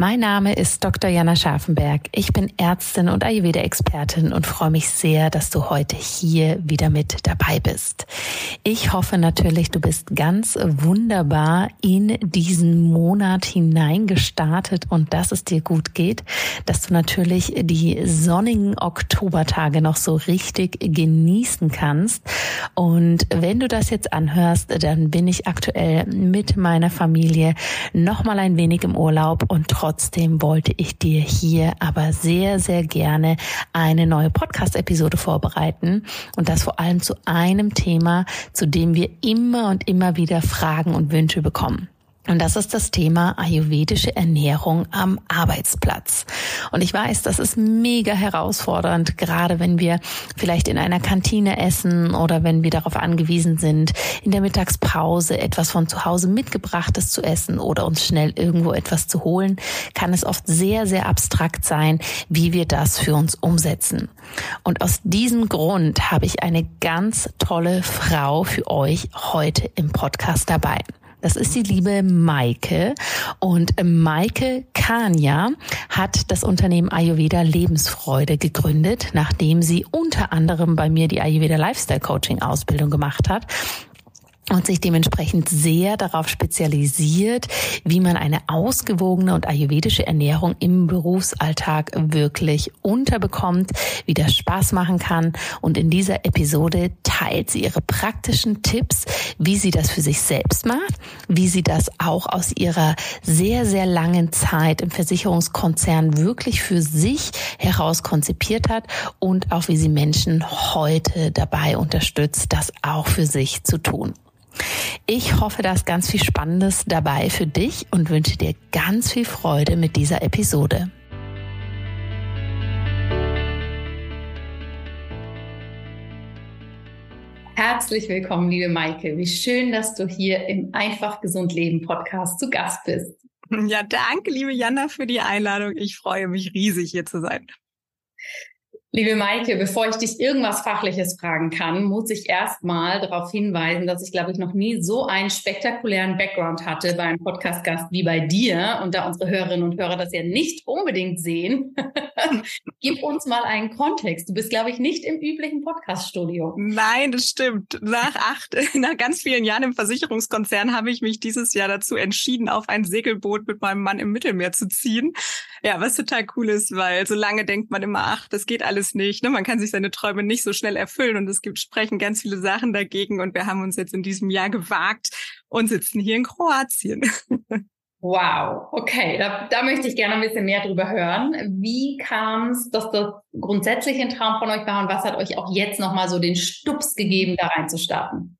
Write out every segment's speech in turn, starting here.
Mein Name ist Dr. Jana Scharfenberg. Ich bin Ärztin und Ayurveda-Expertin und freue mich sehr, dass du heute hier wieder mit dabei bist. Ich hoffe natürlich, du bist ganz wunderbar in diesen Monat hineingestartet und dass es dir gut geht, dass du natürlich die sonnigen Oktobertage noch so richtig genießen kannst. Und wenn du das jetzt anhörst, dann bin ich aktuell mit meiner Familie noch mal ein wenig im Urlaub und trotzdem Trotzdem wollte ich dir hier aber sehr, sehr gerne eine neue Podcast-Episode vorbereiten und das vor allem zu einem Thema, zu dem wir immer und immer wieder Fragen und Wünsche bekommen. Und das ist das Thema ayurvedische Ernährung am Arbeitsplatz. Und ich weiß, das ist mega herausfordernd, gerade wenn wir vielleicht in einer Kantine essen oder wenn wir darauf angewiesen sind, in der Mittagspause etwas von zu Hause mitgebrachtes zu essen oder uns schnell irgendwo etwas zu holen, kann es oft sehr, sehr abstrakt sein, wie wir das für uns umsetzen. Und aus diesem Grund habe ich eine ganz tolle Frau für euch heute im Podcast dabei. Das ist die liebe Maike. Und Maike Kania hat das Unternehmen Ayurveda Lebensfreude gegründet, nachdem sie unter anderem bei mir die Ayurveda Lifestyle Coaching Ausbildung gemacht hat und sich dementsprechend sehr darauf spezialisiert, wie man eine ausgewogene und ayurvedische Ernährung im Berufsalltag wirklich unterbekommt, wie das Spaß machen kann. Und in dieser Episode teilt sie ihre praktischen Tipps, wie sie das für sich selbst macht, wie sie das auch aus ihrer sehr, sehr langen Zeit im Versicherungskonzern wirklich für sich heraus konzipiert hat und auch wie sie Menschen heute dabei unterstützt, das auch für sich zu tun. Ich hoffe, da ist ganz viel Spannendes dabei für dich und wünsche dir ganz viel Freude mit dieser Episode. Herzlich willkommen, liebe Maike. Wie schön, dass du hier im Einfach Gesund Leben Podcast zu Gast bist. Ja, danke, liebe Jana, für die Einladung. Ich freue mich riesig, hier zu sein. Liebe Maike, bevor ich dich irgendwas Fachliches fragen kann, muss ich erstmal darauf hinweisen, dass ich, glaube ich, noch nie so einen spektakulären Background hatte bei einem Podcast-Gast wie bei dir. Und da unsere Hörerinnen und Hörer das ja nicht unbedingt sehen, gib uns mal einen Kontext. Du bist, glaube ich, nicht im üblichen Podcast-Studio. Nein, das stimmt. Nach acht, nach ganz vielen Jahren im Versicherungskonzern habe ich mich dieses Jahr dazu entschieden, auf ein Segelboot mit meinem Mann im Mittelmeer zu ziehen. Ja, was total cool ist, weil so lange denkt man immer, ach, das geht alles alles nicht. Ne? Man kann sich seine Träume nicht so schnell erfüllen und es gibt sprechen ganz viele Sachen dagegen. Und wir haben uns jetzt in diesem Jahr gewagt und sitzen hier in Kroatien. Wow, okay, da, da möchte ich gerne ein bisschen mehr drüber hören. Wie kam es, dass das grundsätzlich ein Traum von euch war und was hat euch auch jetzt nochmal so den Stups gegeben, da reinzustarten?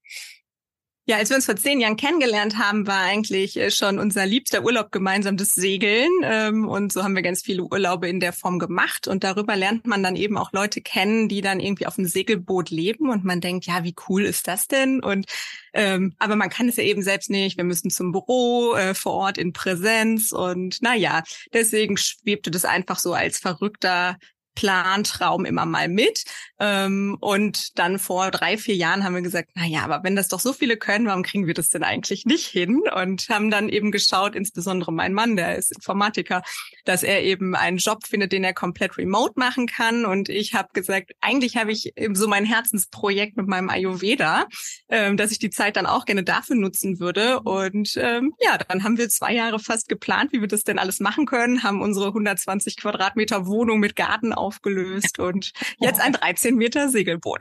Ja, als wir uns vor zehn Jahren kennengelernt haben, war eigentlich äh, schon unser liebster Urlaub gemeinsam das Segeln. Ähm, und so haben wir ganz viele Urlaube in der Form gemacht. Und darüber lernt man dann eben auch Leute kennen, die dann irgendwie auf dem Segelboot leben. Und man denkt, ja, wie cool ist das denn? Und ähm, aber man kann es ja eben selbst nicht. Wir müssen zum Büro, äh, vor Ort in Präsenz. Und na ja, deswegen schwebte das einfach so als verrückter Plantraum immer mal mit. Ähm, und dann vor drei, vier Jahren haben wir gesagt, na ja, aber wenn das doch so viele können, warum kriegen wir das denn eigentlich nicht hin? Und haben dann eben geschaut, insbesondere mein Mann, der ist Informatiker, dass er eben einen Job findet, den er komplett remote machen kann. Und ich habe gesagt, eigentlich habe ich eben so mein Herzensprojekt mit meinem Ayurveda, ähm, dass ich die Zeit dann auch gerne dafür nutzen würde. Und ähm, ja, dann haben wir zwei Jahre fast geplant, wie wir das denn alles machen können, haben unsere 120 Quadratmeter Wohnung mit Garten aufgelöst und jetzt ein 13 Meter Segelboot.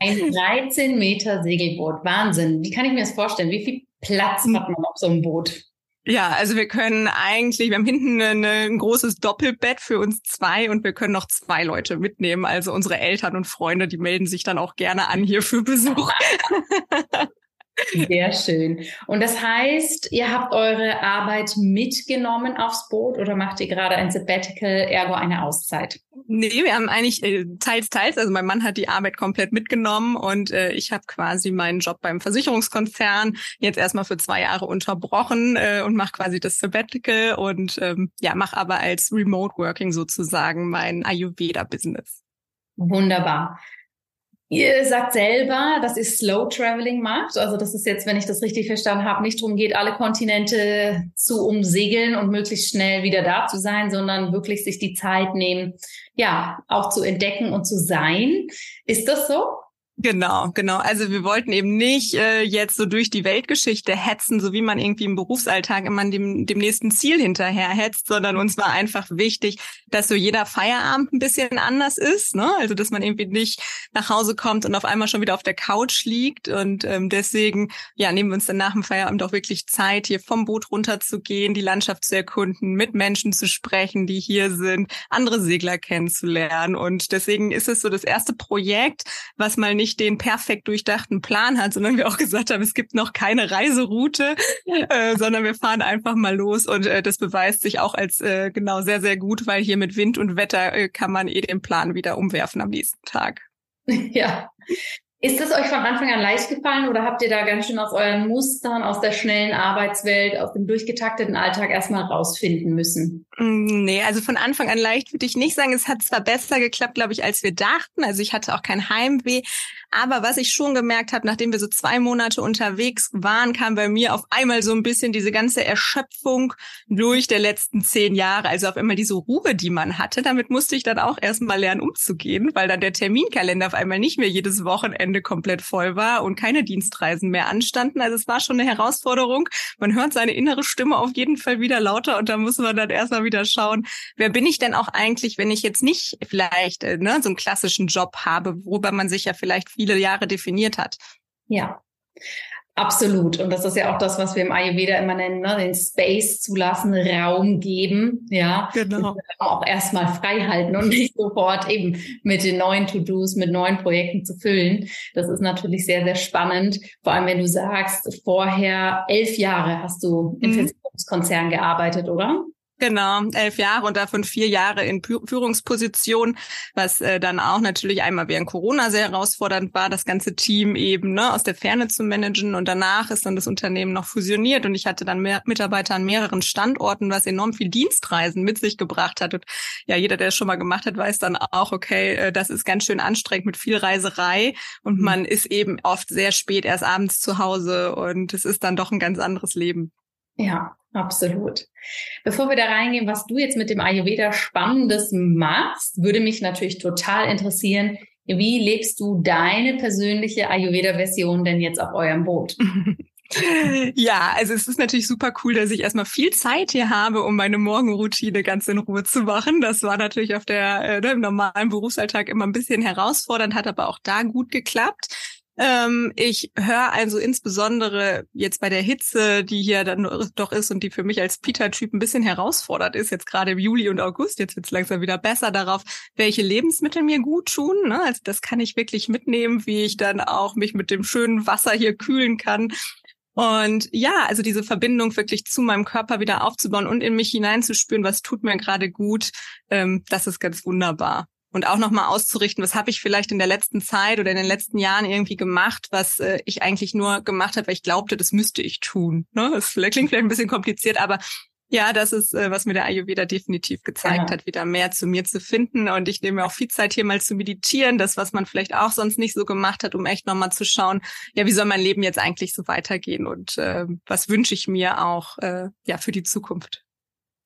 Ein 13 Meter Segelboot. Wahnsinn. Wie kann ich mir das vorstellen? Wie viel Platz hat man auf so einem Boot? Ja, also wir können eigentlich, wir haben hinten eine, ein großes Doppelbett für uns zwei und wir können noch zwei Leute mitnehmen. Also unsere Eltern und Freunde, die melden sich dann auch gerne an hier für Besuch. Sehr schön. Und das heißt, ihr habt eure Arbeit mitgenommen aufs Boot oder macht ihr gerade ein Sabbatical, ergo eine Auszeit? Nee, wir haben eigentlich äh, teils, teils. Also mein Mann hat die Arbeit komplett mitgenommen und äh, ich habe quasi meinen Job beim Versicherungskonzern jetzt erstmal für zwei Jahre unterbrochen äh, und mache quasi das Sabbatical und ähm, ja, mache aber als Remote Working sozusagen mein Ayurveda-Business. Wunderbar. Ihr sagt selber, dass ihr Slow Traveling macht. Also, dass es jetzt, wenn ich das richtig verstanden habe, nicht darum geht, alle Kontinente zu umsegeln und möglichst schnell wieder da zu sein, sondern wirklich sich die Zeit nehmen, ja, auch zu entdecken und zu sein. Ist das so? Genau, genau. Also wir wollten eben nicht äh, jetzt so durch die Weltgeschichte hetzen, so wie man irgendwie im Berufsalltag immer dem, dem nächsten Ziel hinterher hetzt, sondern uns war einfach wichtig, dass so jeder Feierabend ein bisschen anders ist. Ne? Also dass man irgendwie nicht nach Hause kommt und auf einmal schon wieder auf der Couch liegt. Und ähm, deswegen ja, nehmen wir uns dann nach dem Feierabend auch wirklich Zeit, hier vom Boot runterzugehen, die Landschaft zu erkunden, mit Menschen zu sprechen, die hier sind, andere Segler kennenzulernen. Und deswegen ist es so das erste Projekt, was mal nicht den perfekt durchdachten Plan hat, sondern wir auch gesagt haben, es gibt noch keine Reiseroute, äh, sondern wir fahren einfach mal los und äh, das beweist sich auch als äh, genau sehr, sehr gut, weil hier mit Wind und Wetter äh, kann man eh den Plan wieder umwerfen am nächsten Tag. Ja, ist das euch von Anfang an leicht gefallen oder habt ihr da ganz schön aus euren Mustern, aus der schnellen Arbeitswelt, aus dem durchgetakteten Alltag erstmal rausfinden müssen? Mm, nee, also von Anfang an leicht würde ich nicht sagen. Es hat zwar besser geklappt, glaube ich, als wir dachten. Also ich hatte auch kein Heimweh. Aber was ich schon gemerkt habe, nachdem wir so zwei Monate unterwegs waren, kam bei mir auf einmal so ein bisschen diese ganze Erschöpfung durch der letzten zehn Jahre. Also auf einmal diese Ruhe, die man hatte. Damit musste ich dann auch erstmal lernen, umzugehen, weil dann der Terminkalender auf einmal nicht mehr jedes Wochenende komplett voll war und keine Dienstreisen mehr anstanden. Also es war schon eine Herausforderung. Man hört seine innere Stimme auf jeden Fall wieder lauter und da muss man dann erstmal wieder schauen, wer bin ich denn auch eigentlich, wenn ich jetzt nicht vielleicht äh, ne, so einen klassischen Job habe, worüber man sich ja vielleicht viele Jahre definiert hat. Ja. Absolut. Und das ist ja auch das, was wir im Ayurveda immer nennen, ne? den Space zulassen, Raum geben, ja. Genau. auch erstmal frei halten und nicht sofort eben mit den neuen To-Dos, mit neuen Projekten zu füllen. Das ist natürlich sehr, sehr spannend. Vor allem, wenn du sagst, vorher elf Jahre hast du im mhm. Versicherungskonzern gearbeitet, oder? Genau, elf Jahre und davon vier Jahre in Führungsposition, was äh, dann auch natürlich einmal während Corona sehr herausfordernd war, das ganze Team eben ne, aus der Ferne zu managen. Und danach ist dann das Unternehmen noch fusioniert und ich hatte dann mehr Mitarbeiter an mehreren Standorten, was enorm viel Dienstreisen mit sich gebracht hat. Und ja, jeder, der es schon mal gemacht hat, weiß dann auch, okay, äh, das ist ganz schön anstrengend mit viel Reiserei und mhm. man ist eben oft sehr spät erst abends zu Hause und es ist dann doch ein ganz anderes Leben. Ja, absolut. Bevor wir da reingehen, was du jetzt mit dem Ayurveda Spannendes machst, würde mich natürlich total interessieren, wie lebst du deine persönliche Ayurveda-Version denn jetzt auf eurem Boot? Ja, also es ist natürlich super cool, dass ich erstmal viel Zeit hier habe, um meine Morgenroutine ganz in Ruhe zu machen. Das war natürlich auf der äh, ne, im normalen Berufsalltag immer ein bisschen herausfordernd, hat aber auch da gut geklappt. Ähm, ich höre also insbesondere jetzt bei der Hitze, die hier dann doch ist und die für mich als Peter-Typ ein bisschen herausfordert ist, jetzt gerade im Juli und August, jetzt wird's langsam wieder besser darauf, welche Lebensmittel mir gut tun. Ne? Also das kann ich wirklich mitnehmen, wie ich dann auch mich mit dem schönen Wasser hier kühlen kann. Und ja, also diese Verbindung wirklich zu meinem Körper wieder aufzubauen und in mich hineinzuspüren, was tut mir gerade gut, ähm, das ist ganz wunderbar und auch nochmal auszurichten, was habe ich vielleicht in der letzten Zeit oder in den letzten Jahren irgendwie gemacht, was äh, ich eigentlich nur gemacht habe, weil ich glaubte, das müsste ich tun. Ne? Das klingt vielleicht ein bisschen kompliziert, aber ja, das ist, äh, was mir der Ayurveda definitiv gezeigt ja. hat, wieder mehr zu mir zu finden. Und ich nehme mir auch viel Zeit hier mal zu meditieren, das, was man vielleicht auch sonst nicht so gemacht hat, um echt nochmal zu schauen, ja, wie soll mein Leben jetzt eigentlich so weitergehen und äh, was wünsche ich mir auch äh, ja für die Zukunft.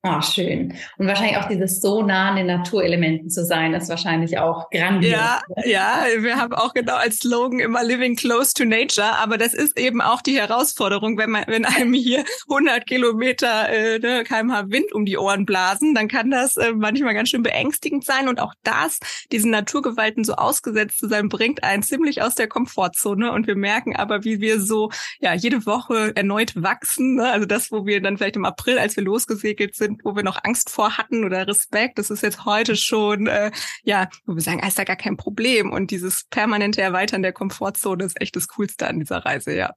Ah, oh, schön. Und wahrscheinlich auch dieses so nah an den Naturelementen zu sein, ist wahrscheinlich auch grandios. Ja, ja, wir haben auch genau als Slogan immer Living Close to Nature, aber das ist eben auch die Herausforderung, wenn man, wenn einem hier 100 Kilometer äh, ne, kmh Wind um die Ohren blasen, dann kann das äh, manchmal ganz schön beängstigend sein und auch das, diesen Naturgewalten so ausgesetzt zu sein, bringt einen ziemlich aus der Komfortzone und wir merken aber, wie wir so, ja, jede Woche erneut wachsen, ne? also das, wo wir dann vielleicht im April, als wir losgesegelt sind, wo wir noch Angst vor hatten oder Respekt, das ist jetzt heute schon, äh, ja, wo wir sagen, ah, ist da gar kein Problem. Und dieses permanente Erweitern der Komfortzone ist echt das Coolste an dieser Reise, ja.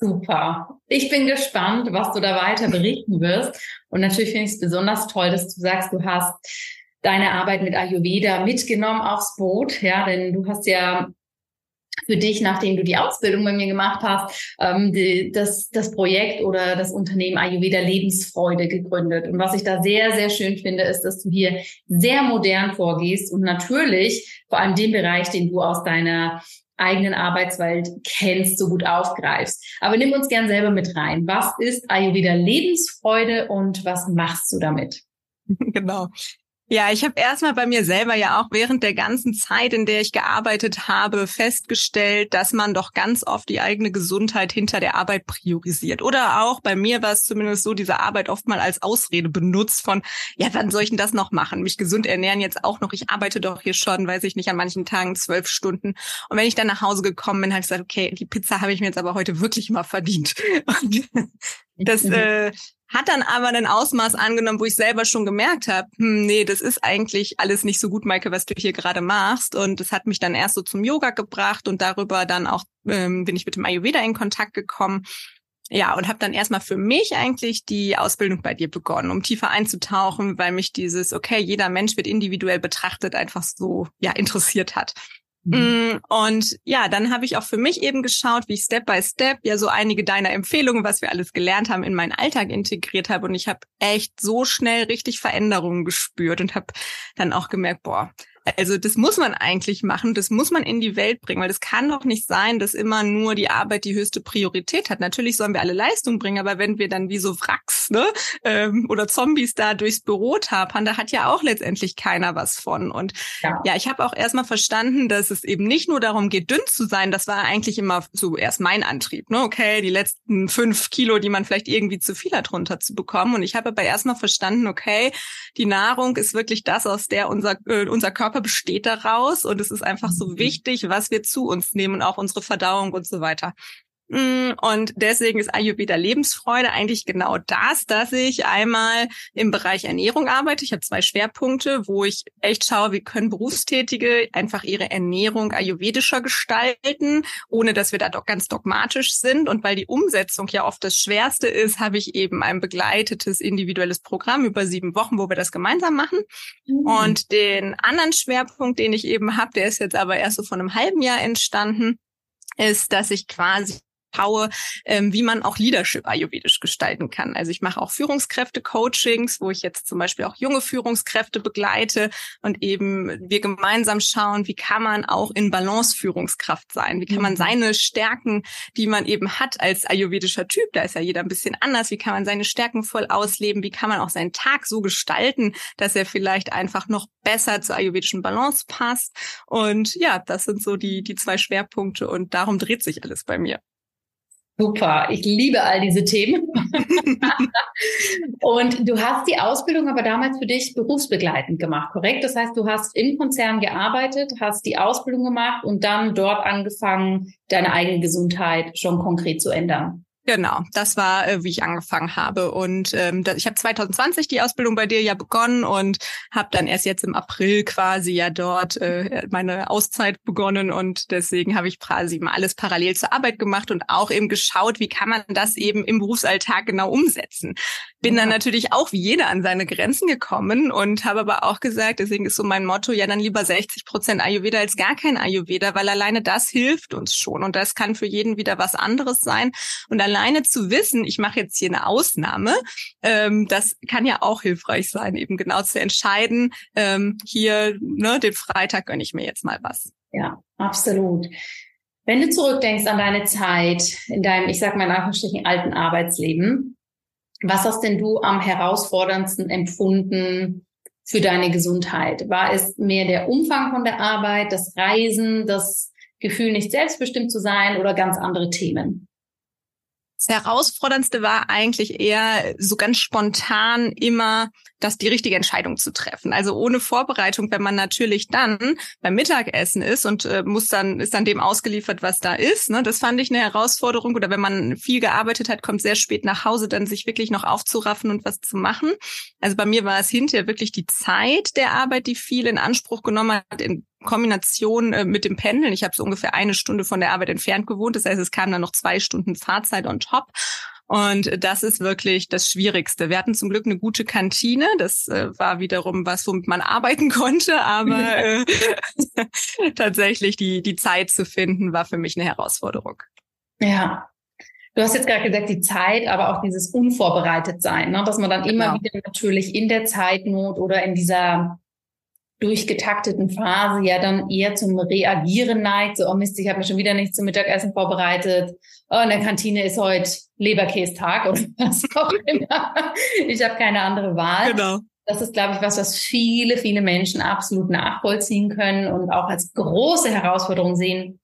Super. Ich bin gespannt, was du da weiter berichten wirst. Und natürlich finde ich es besonders toll, dass du sagst, du hast deine Arbeit mit Ayurveda mitgenommen aufs Boot, ja, denn du hast ja für dich, nachdem du die Ausbildung bei mir gemacht hast, ähm, die, das, das Projekt oder das Unternehmen Ayurveda Lebensfreude gegründet. Und was ich da sehr, sehr schön finde, ist, dass du hier sehr modern vorgehst und natürlich vor allem den Bereich, den du aus deiner eigenen Arbeitswelt kennst, so gut aufgreifst. Aber nimm uns gern selber mit rein. Was ist Ayurveda Lebensfreude und was machst du damit? Genau. Ja, ich habe erstmal bei mir selber ja auch während der ganzen Zeit, in der ich gearbeitet habe, festgestellt, dass man doch ganz oft die eigene Gesundheit hinter der Arbeit priorisiert. Oder auch bei mir war es zumindest so, diese Arbeit oft mal als Ausrede benutzt von, ja, wann soll ich denn das noch machen? Mich gesund ernähren jetzt auch noch. Ich arbeite doch hier schon, weiß ich nicht, an manchen Tagen zwölf Stunden. Und wenn ich dann nach Hause gekommen bin, habe ich gesagt, okay, die Pizza habe ich mir jetzt aber heute wirklich mal verdient. Und das, mhm. äh, hat dann aber ein Ausmaß angenommen, wo ich selber schon gemerkt habe, hm, nee, das ist eigentlich alles nicht so gut, Maike, was du hier gerade machst. Und das hat mich dann erst so zum Yoga gebracht und darüber dann auch ähm, bin ich mit dem Ayurveda in Kontakt gekommen. Ja, und habe dann erstmal für mich eigentlich die Ausbildung bei dir begonnen, um tiefer einzutauchen, weil mich dieses, okay, jeder Mensch wird individuell betrachtet, einfach so ja interessiert hat. Mhm. Mm, und ja, dann habe ich auch für mich eben geschaut, wie ich Step by Step ja so einige deiner Empfehlungen, was wir alles gelernt haben, in meinen Alltag integriert habe. Und ich habe echt so schnell richtig Veränderungen gespürt und habe dann auch gemerkt, boah, also das muss man eigentlich machen, das muss man in die Welt bringen, weil das kann doch nicht sein, dass immer nur die Arbeit die höchste Priorität hat. Natürlich sollen wir alle Leistung bringen, aber wenn wir dann wie so Wracks ne, ähm, oder Zombies da durchs Büro tapern, da hat ja auch letztendlich keiner was von. Und ja, ja ich habe auch erstmal verstanden, dass es eben nicht nur darum geht, dünn zu sein. Das war eigentlich immer so erst mein Antrieb. Ne? Okay, die letzten fünf Kilo, die man vielleicht irgendwie zu viel hat, runterzubekommen. Und ich habe aber erstmal verstanden, okay, die Nahrung ist wirklich das, aus der unser, äh, unser Körper Körper besteht daraus und es ist einfach so mhm. wichtig, was wir zu uns nehmen, auch unsere Verdauung und so weiter. Mm, und deswegen ist Ayurveda Lebensfreude eigentlich genau das, dass ich einmal im Bereich Ernährung arbeite. Ich habe zwei Schwerpunkte, wo ich echt schaue, wie können Berufstätige einfach ihre Ernährung ayurvedischer gestalten, ohne dass wir da doch ganz dogmatisch sind. Und weil die Umsetzung ja oft das Schwerste ist, habe ich eben ein begleitetes individuelles Programm über sieben Wochen, wo wir das gemeinsam machen. Mhm. Und den anderen Schwerpunkt, den ich eben habe, der ist jetzt aber erst so vor einem halben Jahr entstanden, ist, dass ich quasi schaue, ähm, wie man auch Leadership ayurvedisch gestalten kann. Also ich mache auch Führungskräfte-Coachings, wo ich jetzt zum Beispiel auch junge Führungskräfte begleite und eben wir gemeinsam schauen, wie kann man auch in Balance Führungskraft sein? Wie kann man mhm. seine Stärken, die man eben hat als ayurvedischer Typ, da ist ja jeder ein bisschen anders, wie kann man seine Stärken voll ausleben? Wie kann man auch seinen Tag so gestalten, dass er vielleicht einfach noch besser zur ayurvedischen Balance passt? Und ja, das sind so die, die zwei Schwerpunkte und darum dreht sich alles bei mir. Super, ich liebe all diese Themen. und du hast die Ausbildung aber damals für dich berufsbegleitend gemacht, korrekt? Das heißt, du hast im Konzern gearbeitet, hast die Ausbildung gemacht und dann dort angefangen, deine eigene Gesundheit schon konkret zu ändern. Genau, das war, äh, wie ich angefangen habe. Und ähm, ich habe 2020 die Ausbildung bei dir ja begonnen und habe dann erst jetzt im April quasi ja dort äh, meine Auszeit begonnen. Und deswegen habe ich quasi mal alles parallel zur Arbeit gemacht und auch eben geschaut, wie kann man das eben im Berufsalltag genau umsetzen. Bin ja. dann natürlich auch wie jeder an seine Grenzen gekommen und habe aber auch gesagt, deswegen ist so mein Motto, ja dann lieber 60 Prozent Ayurveda als gar kein Ayurveda, weil alleine das hilft uns schon. Und das kann für jeden wieder was anderes sein. Und alleine zu wissen, ich mache jetzt hier eine Ausnahme, ähm, das kann ja auch hilfreich sein, eben genau zu entscheiden, ähm, hier, ne, den Freitag gönne ich mir jetzt mal was. Ja, absolut. Wenn du zurückdenkst an deine Zeit in deinem, ich sag mal in Anführungsstrichen, alten Arbeitsleben, was hast denn du am herausforderndsten empfunden für deine Gesundheit? War es mehr der Umfang von der Arbeit, das Reisen, das Gefühl, nicht selbstbestimmt zu sein oder ganz andere Themen? Das Herausforderndste war eigentlich eher so ganz spontan immer, das die richtige Entscheidung zu treffen. Also ohne Vorbereitung, wenn man natürlich dann beim Mittagessen ist und äh, muss dann ist dann dem ausgeliefert, was da ist. Ne? Das fand ich eine Herausforderung. Oder wenn man viel gearbeitet hat, kommt sehr spät nach Hause, dann sich wirklich noch aufzuraffen und was zu machen. Also bei mir war es hinterher wirklich die Zeit der Arbeit, die viel in Anspruch genommen hat, in Kombination äh, mit dem Pendeln. Ich habe so ungefähr eine Stunde von der Arbeit entfernt gewohnt. Das heißt, es kamen dann noch zwei Stunden Fahrzeit on top. Und das ist wirklich das Schwierigste. Wir hatten zum Glück eine gute Kantine. Das äh, war wiederum was, womit man arbeiten konnte. Aber äh, tatsächlich die, die Zeit zu finden, war für mich eine Herausforderung. Ja. Du hast jetzt gerade gesagt, die Zeit, aber auch dieses unvorbereitet sein, ne? dass man dann immer genau. wieder natürlich in der Zeitnot oder in dieser durchgetakteten Phase ja dann eher zum Reagieren neigt. So, oh Mist, ich habe mir schon wieder nichts zum Mittagessen vorbereitet. Oh, in der Kantine ist heute Leberkästag oder was auch immer. Ich habe keine andere Wahl. Genau. Das ist, glaube ich, was, was viele, viele Menschen absolut nachvollziehen können und auch als große Herausforderung sehen,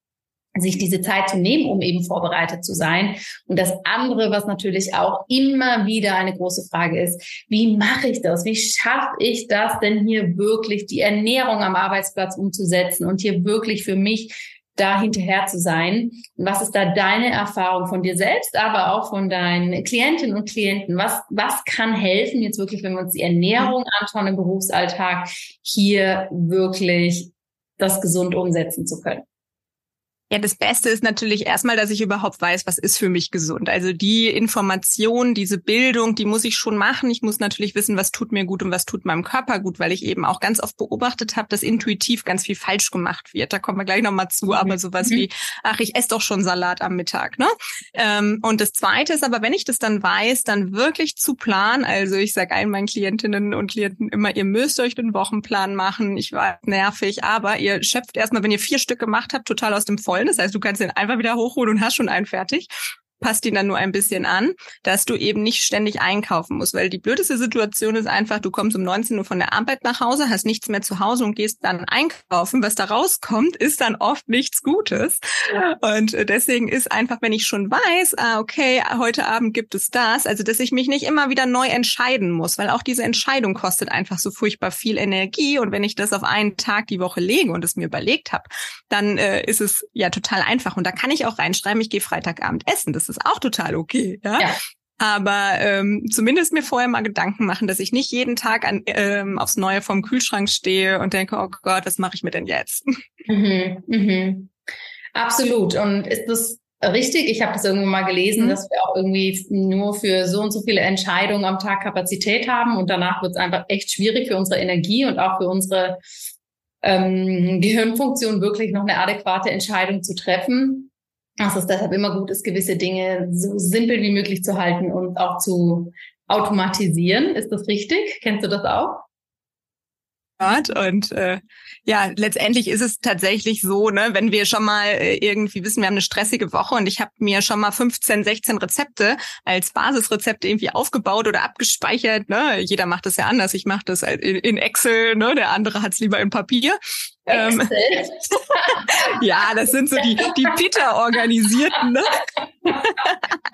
sich diese Zeit zu nehmen, um eben vorbereitet zu sein. Und das andere, was natürlich auch immer wieder eine große Frage ist, wie mache ich das? Wie schaffe ich das denn hier wirklich, die Ernährung am Arbeitsplatz umzusetzen und hier wirklich für mich da hinterher zu sein? Was ist da deine Erfahrung von dir selbst, aber auch von deinen Klientinnen und Klienten? Was, was kann helfen, jetzt wirklich, wenn wir uns die Ernährung anschauen im Berufsalltag, hier wirklich das gesund umsetzen zu können? Ja, das Beste ist natürlich erstmal, dass ich überhaupt weiß, was ist für mich gesund. Also die Information, diese Bildung, die muss ich schon machen. Ich muss natürlich wissen, was tut mir gut und was tut meinem Körper gut, weil ich eben auch ganz oft beobachtet habe, dass intuitiv ganz viel falsch gemacht wird. Da kommen wir gleich nochmal zu, aber mhm. sowas mhm. wie, ach, ich esse doch schon Salat am Mittag. Ne? Ähm, und das Zweite ist aber, wenn ich das dann weiß, dann wirklich zu planen. Also ich sage allen meinen Klientinnen und Klienten immer, ihr müsst euch den Wochenplan machen. Ich war nervig, aber ihr schöpft erstmal, wenn ihr vier Stück gemacht habt, total aus dem Vollen vollen. Das heißt, du kannst den einfach wieder hochholen und hast schon einen fertig passt ihn dann nur ein bisschen an, dass du eben nicht ständig einkaufen musst, weil die blödeste Situation ist einfach, du kommst um 19 Uhr von der Arbeit nach Hause, hast nichts mehr zu Hause und gehst dann einkaufen. Was da rauskommt, ist dann oft nichts Gutes. Und deswegen ist einfach, wenn ich schon weiß, ah, okay, heute Abend gibt es das, also dass ich mich nicht immer wieder neu entscheiden muss, weil auch diese Entscheidung kostet einfach so furchtbar viel Energie und wenn ich das auf einen Tag die Woche lege und es mir überlegt habe, dann äh, ist es ja total einfach und da kann ich auch reinschreiben, ich gehe Freitagabend essen. Das ist auch total okay. Ja. ja. Aber ähm, zumindest mir vorher mal Gedanken machen, dass ich nicht jeden Tag an, ähm, aufs Neue vorm Kühlschrank stehe und denke, oh Gott, was mache ich mir denn jetzt? Mhm, mhm. Absolut. Und ist das richtig? Ich habe das irgendwo mal gelesen, mhm. dass wir auch irgendwie nur für so und so viele Entscheidungen am Tag Kapazität haben und danach wird es einfach echt schwierig für unsere Energie und auch für unsere ähm, Gehirnfunktion wirklich noch eine adäquate Entscheidung zu treffen dass es deshalb immer gut ist, gewisse Dinge so simpel wie möglich zu halten und auch zu automatisieren. Ist das richtig? Kennst du das auch? Und äh, ja, letztendlich ist es tatsächlich so, ne, wenn wir schon mal äh, irgendwie wissen, wir haben eine stressige Woche und ich habe mir schon mal 15, 16 Rezepte als Basisrezepte irgendwie aufgebaut oder abgespeichert. Ne? Jeder macht das ja anders. Ich mache das in Excel, ne? der andere hat es lieber im Papier. Ähm, ja, das sind so die, die Peter-Organisierten. Ne?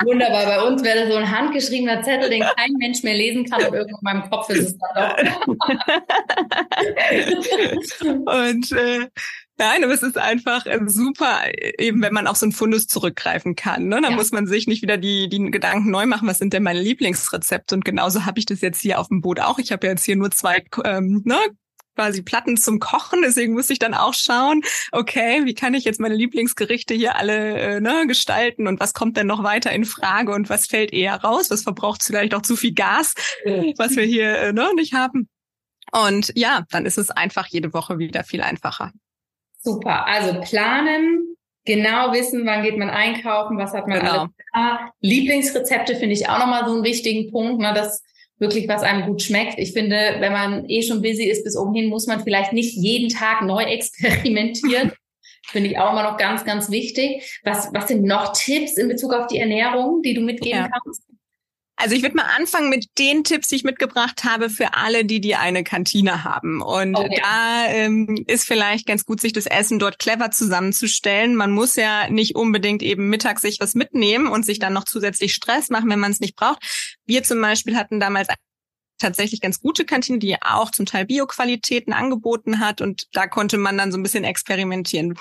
Wunderbar. Bei uns wäre das so ein handgeschriebener Zettel, den kein Mensch mehr lesen kann und irgendwo in meinem Kopf ist es dann doch. und äh, Nein, aber es ist einfach äh, super, eben wenn man auf so einen Fundus zurückgreifen kann. Ne? Dann ja. muss man sich nicht wieder die, die Gedanken neu machen, was sind denn meine Lieblingsrezepte? Und genauso habe ich das jetzt hier auf dem Boot auch. Ich habe ja jetzt hier nur zwei ähm, ne, quasi Platten zum Kochen. Deswegen muss ich dann auch schauen, okay, wie kann ich jetzt meine Lieblingsgerichte hier alle äh, ne, gestalten und was kommt denn noch weiter in Frage und was fällt eher raus? Was verbraucht vielleicht auch zu viel Gas, was wir hier äh, ne, nicht haben? Und ja, dann ist es einfach jede Woche wieder viel einfacher. Super. Also planen, genau wissen, wann geht man einkaufen, was hat man genau. alles da. Lieblingsrezepte finde ich auch nochmal so einen wichtigen Punkt, ne, dass wirklich was einem gut schmeckt. Ich finde, wenn man eh schon busy ist bis oben hin, muss man vielleicht nicht jeden Tag neu experimentieren. Finde ich auch immer noch ganz, ganz wichtig. Was, was sind noch Tipps in Bezug auf die Ernährung, die du mitgeben ja. kannst? Also ich würde mal anfangen mit den Tipps, die ich mitgebracht habe für alle, die die eine Kantine haben. Und okay. da ähm, ist vielleicht ganz gut, sich das Essen dort clever zusammenzustellen. Man muss ja nicht unbedingt eben mittags sich was mitnehmen und sich dann noch zusätzlich Stress machen, wenn man es nicht braucht. Wir zum Beispiel hatten damals tatsächlich ganz gute Kantine, die auch zum Teil Bioqualitäten angeboten hat und da konnte man dann so ein bisschen experimentieren.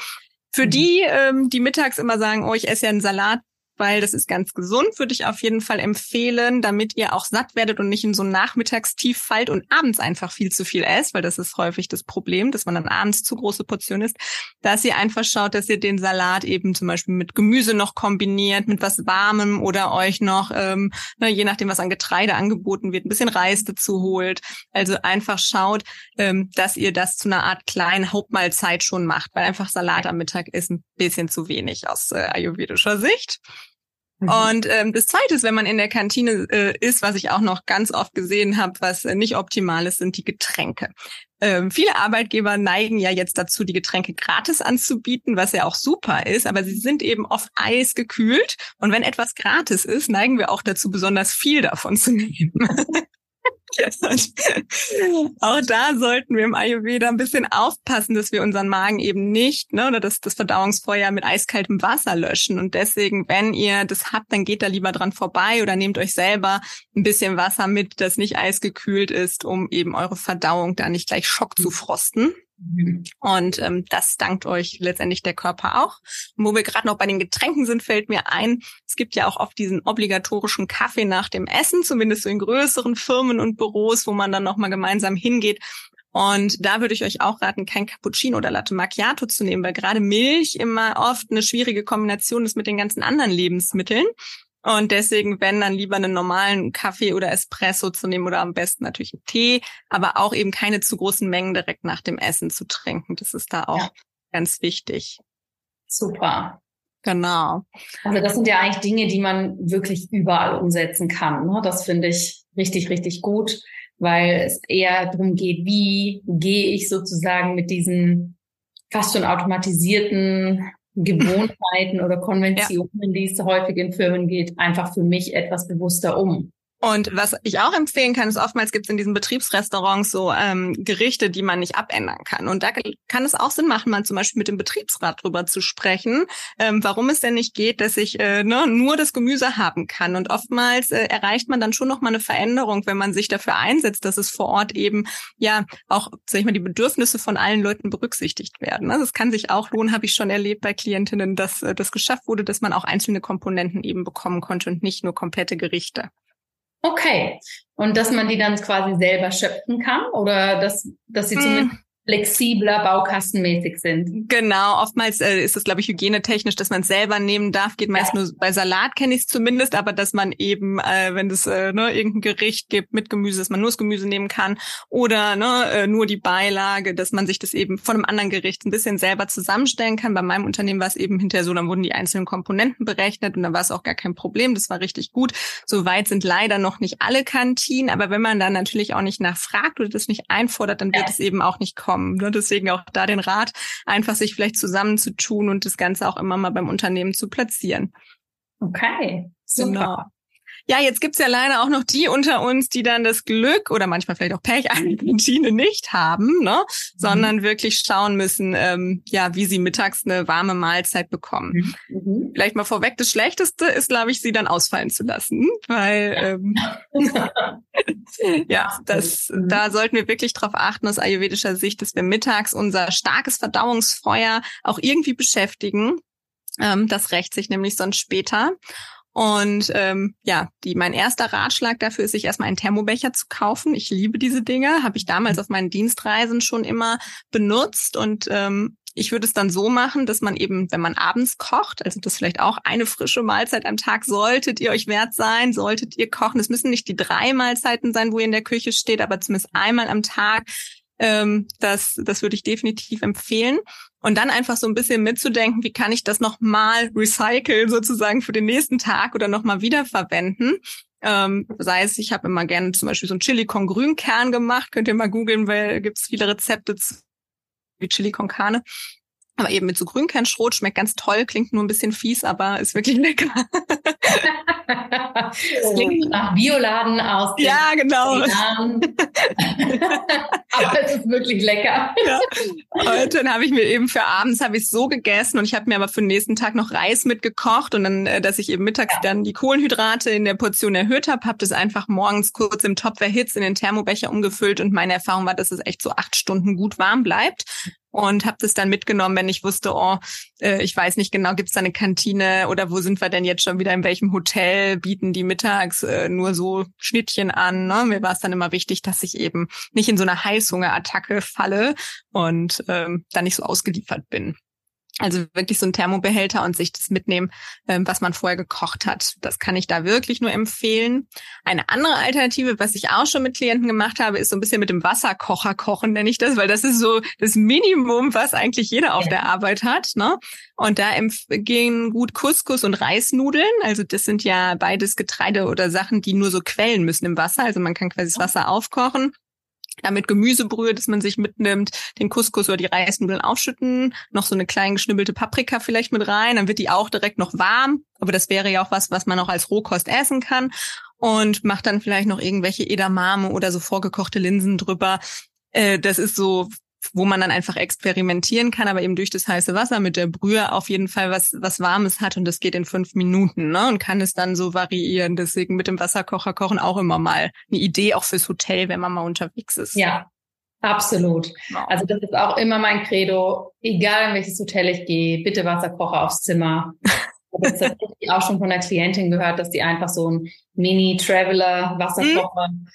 Für mhm. die, ähm, die mittags immer sagen, oh, ich esse ja einen Salat, weil das ist ganz gesund, würde ich auf jeden Fall empfehlen, damit ihr auch satt werdet und nicht in so ein Nachmittagstief fallt und abends einfach viel zu viel esst, weil das ist häufig das Problem, dass man dann abends zu große Portionen isst, dass ihr einfach schaut, dass ihr den Salat eben zum Beispiel mit Gemüse noch kombiniert, mit was Warmem oder euch noch, ähm, na, je nachdem, was an Getreide angeboten wird, ein bisschen Reis dazu holt. Also einfach schaut, ähm, dass ihr das zu einer Art kleinen Hauptmahlzeit schon macht, weil einfach Salat am Mittag ist ein bisschen zu wenig aus äh, ayurvedischer Sicht. Mhm. Und ähm, das Zweite ist, wenn man in der Kantine äh, ist, was ich auch noch ganz oft gesehen habe, was äh, nicht optimal ist, sind die Getränke. Ähm, viele Arbeitgeber neigen ja jetzt dazu, die Getränke gratis anzubieten, was ja auch super ist, aber sie sind eben oft eisgekühlt. Und wenn etwas gratis ist, neigen wir auch dazu, besonders viel davon zu nehmen. auch da sollten wir im Ayurveda ein bisschen aufpassen, dass wir unseren Magen eben nicht, ne, oder das, das Verdauungsfeuer mit eiskaltem Wasser löschen. Und deswegen, wenn ihr das habt, dann geht da lieber dran vorbei oder nehmt euch selber ein bisschen Wasser mit, das nicht eisgekühlt ist, um eben eure Verdauung da nicht gleich Schock zu frosten. Und ähm, das dankt euch letztendlich der Körper auch. Und wo wir gerade noch bei den Getränken sind, fällt mir ein, es gibt ja auch oft diesen obligatorischen Kaffee nach dem Essen, zumindest so in größeren Firmen und Büros, wo man dann nochmal gemeinsam hingeht. Und da würde ich euch auch raten, kein Cappuccino oder Latte Macchiato zu nehmen, weil gerade Milch immer oft eine schwierige Kombination ist mit den ganzen anderen Lebensmitteln. Und deswegen, wenn dann lieber einen normalen Kaffee oder Espresso zu nehmen oder am besten natürlich einen Tee, aber auch eben keine zu großen Mengen direkt nach dem Essen zu trinken. Das ist da auch ja. ganz wichtig. Super. Genau. Also das sind ja eigentlich Dinge, die man wirklich überall umsetzen kann. Ne? Das finde ich richtig, richtig gut, weil es eher darum geht, wie gehe ich sozusagen mit diesen fast schon automatisierten Gewohnheiten oder Konventionen, ja. die es häufig in Firmen geht, einfach für mich etwas bewusster um. Und was ich auch empfehlen kann, ist oftmals gibt es in diesen Betriebsrestaurants so ähm, Gerichte, die man nicht abändern kann. Und da kann es auch Sinn machen, mal zum Beispiel mit dem Betriebsrat drüber zu sprechen, ähm, warum es denn nicht geht, dass ich äh, ne, nur das Gemüse haben kann. Und oftmals äh, erreicht man dann schon noch mal eine Veränderung, wenn man sich dafür einsetzt, dass es vor Ort eben ja auch, sag ich mal, die Bedürfnisse von allen Leuten berücksichtigt werden. Also es kann sich auch lohnen, habe ich schon erlebt bei Klientinnen, dass äh, das geschafft wurde, dass man auch einzelne Komponenten eben bekommen konnte und nicht nur komplette Gerichte. Okay. Und dass man die dann quasi selber schöpfen kann oder dass, dass sie zumindest flexibler, baukastenmäßig sind. Genau, oftmals äh, ist es, glaube ich, hygienetechnisch, dass man es selber nehmen darf. Geht meist ja. nur bei Salat kenne ich es zumindest, aber dass man eben, äh, wenn es äh, ne, irgendein Gericht gibt mit Gemüse, dass man nur das Gemüse nehmen kann oder ne, äh, nur die Beilage, dass man sich das eben von einem anderen Gericht ein bisschen selber zusammenstellen kann. Bei meinem Unternehmen war es eben hinterher so, dann wurden die einzelnen Komponenten berechnet und dann war es auch gar kein Problem. Das war richtig gut. Soweit sind leider noch nicht alle Kantinen, aber wenn man dann natürlich auch nicht nachfragt oder das nicht einfordert, dann wird ja. es eben auch nicht kommen kommen. Ne? Deswegen auch da den Rat, einfach sich vielleicht zusammenzutun und das Ganze auch immer mal beim Unternehmen zu platzieren. Okay, super. Genau. Ja, jetzt gibt's ja leider auch noch die unter uns, die dann das Glück oder manchmal vielleicht auch Pech eine Kantine nicht haben, ne? Mhm. sondern wirklich schauen müssen, ähm, ja, wie sie mittags eine warme Mahlzeit bekommen. Mhm. Vielleicht mal vorweg, das Schlechteste ist, glaube ich, sie dann ausfallen zu lassen, weil ähm, ja, das, mhm. da sollten wir wirklich darauf achten aus ayurvedischer Sicht, dass wir mittags unser starkes Verdauungsfeuer auch irgendwie beschäftigen. Ähm, das rächt sich nämlich sonst später. Und ähm, ja, die, mein erster Ratschlag dafür ist, sich erstmal einen Thermobecher zu kaufen. Ich liebe diese Dinge, habe ich damals auf meinen Dienstreisen schon immer benutzt und ähm, ich würde es dann so machen, dass man eben, wenn man abends kocht, also das vielleicht auch eine frische Mahlzeit am Tag solltet ihr euch wert sein, solltet ihr kochen. Es müssen nicht die drei Mahlzeiten sein, wo ihr in der Küche steht, aber zumindest einmal am Tag. Ähm, das, das würde ich definitiv empfehlen. Und dann einfach so ein bisschen mitzudenken, wie kann ich das nochmal recyceln sozusagen für den nächsten Tag oder nochmal wiederverwenden. Ähm, sei es, ich habe immer gerne zum Beispiel so ein Chili con Grünkern gemacht. Könnt ihr mal googeln, weil gibt es viele Rezepte wie Chili con Carne. Aber eben mit so Grünkernschrot schmeckt ganz toll, klingt nur ein bisschen fies, aber ist wirklich lecker. das klingt nach Bioladen aus. Ja, genau. aber es ist wirklich lecker. Ja. Und dann habe ich mir eben für abends habe ich so gegessen und ich habe mir aber für den nächsten Tag noch Reis mitgekocht und dann, äh, dass ich eben mittags ja. dann die Kohlenhydrate in der Portion erhöht habe, habe das einfach morgens kurz im Topf erhitzt, in den Thermobecher umgefüllt und meine Erfahrung war, dass es echt so acht Stunden gut warm bleibt. Und habe das dann mitgenommen, wenn ich wusste, oh, äh, ich weiß nicht genau, gibt's da eine Kantine oder wo sind wir denn jetzt schon wieder in welchem Hotel, bieten die mittags äh, nur so Schnittchen an. Ne? Mir war es dann immer wichtig, dass ich eben nicht in so eine Heißhungerattacke falle und ähm, dann nicht so ausgeliefert bin. Also wirklich so ein Thermobehälter und sich das mitnehmen, ähm, was man vorher gekocht hat. Das kann ich da wirklich nur empfehlen. Eine andere Alternative, was ich auch schon mit Klienten gemacht habe, ist so ein bisschen mit dem Wasserkocher kochen, nenne ich das, weil das ist so das Minimum, was eigentlich jeder auf der Arbeit hat. Ne? Und da gehen gut Couscous und Reisnudeln. Also das sind ja beides Getreide oder Sachen, die nur so quellen müssen im Wasser. Also man kann quasi das Wasser aufkochen damit Gemüsebrühe, das man sich mitnimmt, den Couscous oder die Reisnudeln aufschütten, noch so eine kleine geschnibbelte Paprika vielleicht mit rein, dann wird die auch direkt noch warm, aber das wäre ja auch was, was man auch als Rohkost essen kann und macht dann vielleicht noch irgendwelche Edamame oder so vorgekochte Linsen drüber. Äh, das ist so wo man dann einfach experimentieren kann, aber eben durch das heiße Wasser mit der Brühe auf jeden Fall was, was Warmes hat und das geht in fünf Minuten, ne? Und kann es dann so variieren. Deswegen mit dem Wasserkocher kochen auch immer mal eine Idee, auch fürs Hotel, wenn man mal unterwegs ist. Ja, absolut. Genau. Also das ist auch immer mein Credo. Egal in welches Hotel ich gehe, bitte Wasserkocher aufs Zimmer. Ich habe auch schon von der Klientin gehört, dass die einfach so ein Mini-Traveler-Wasserkocher mhm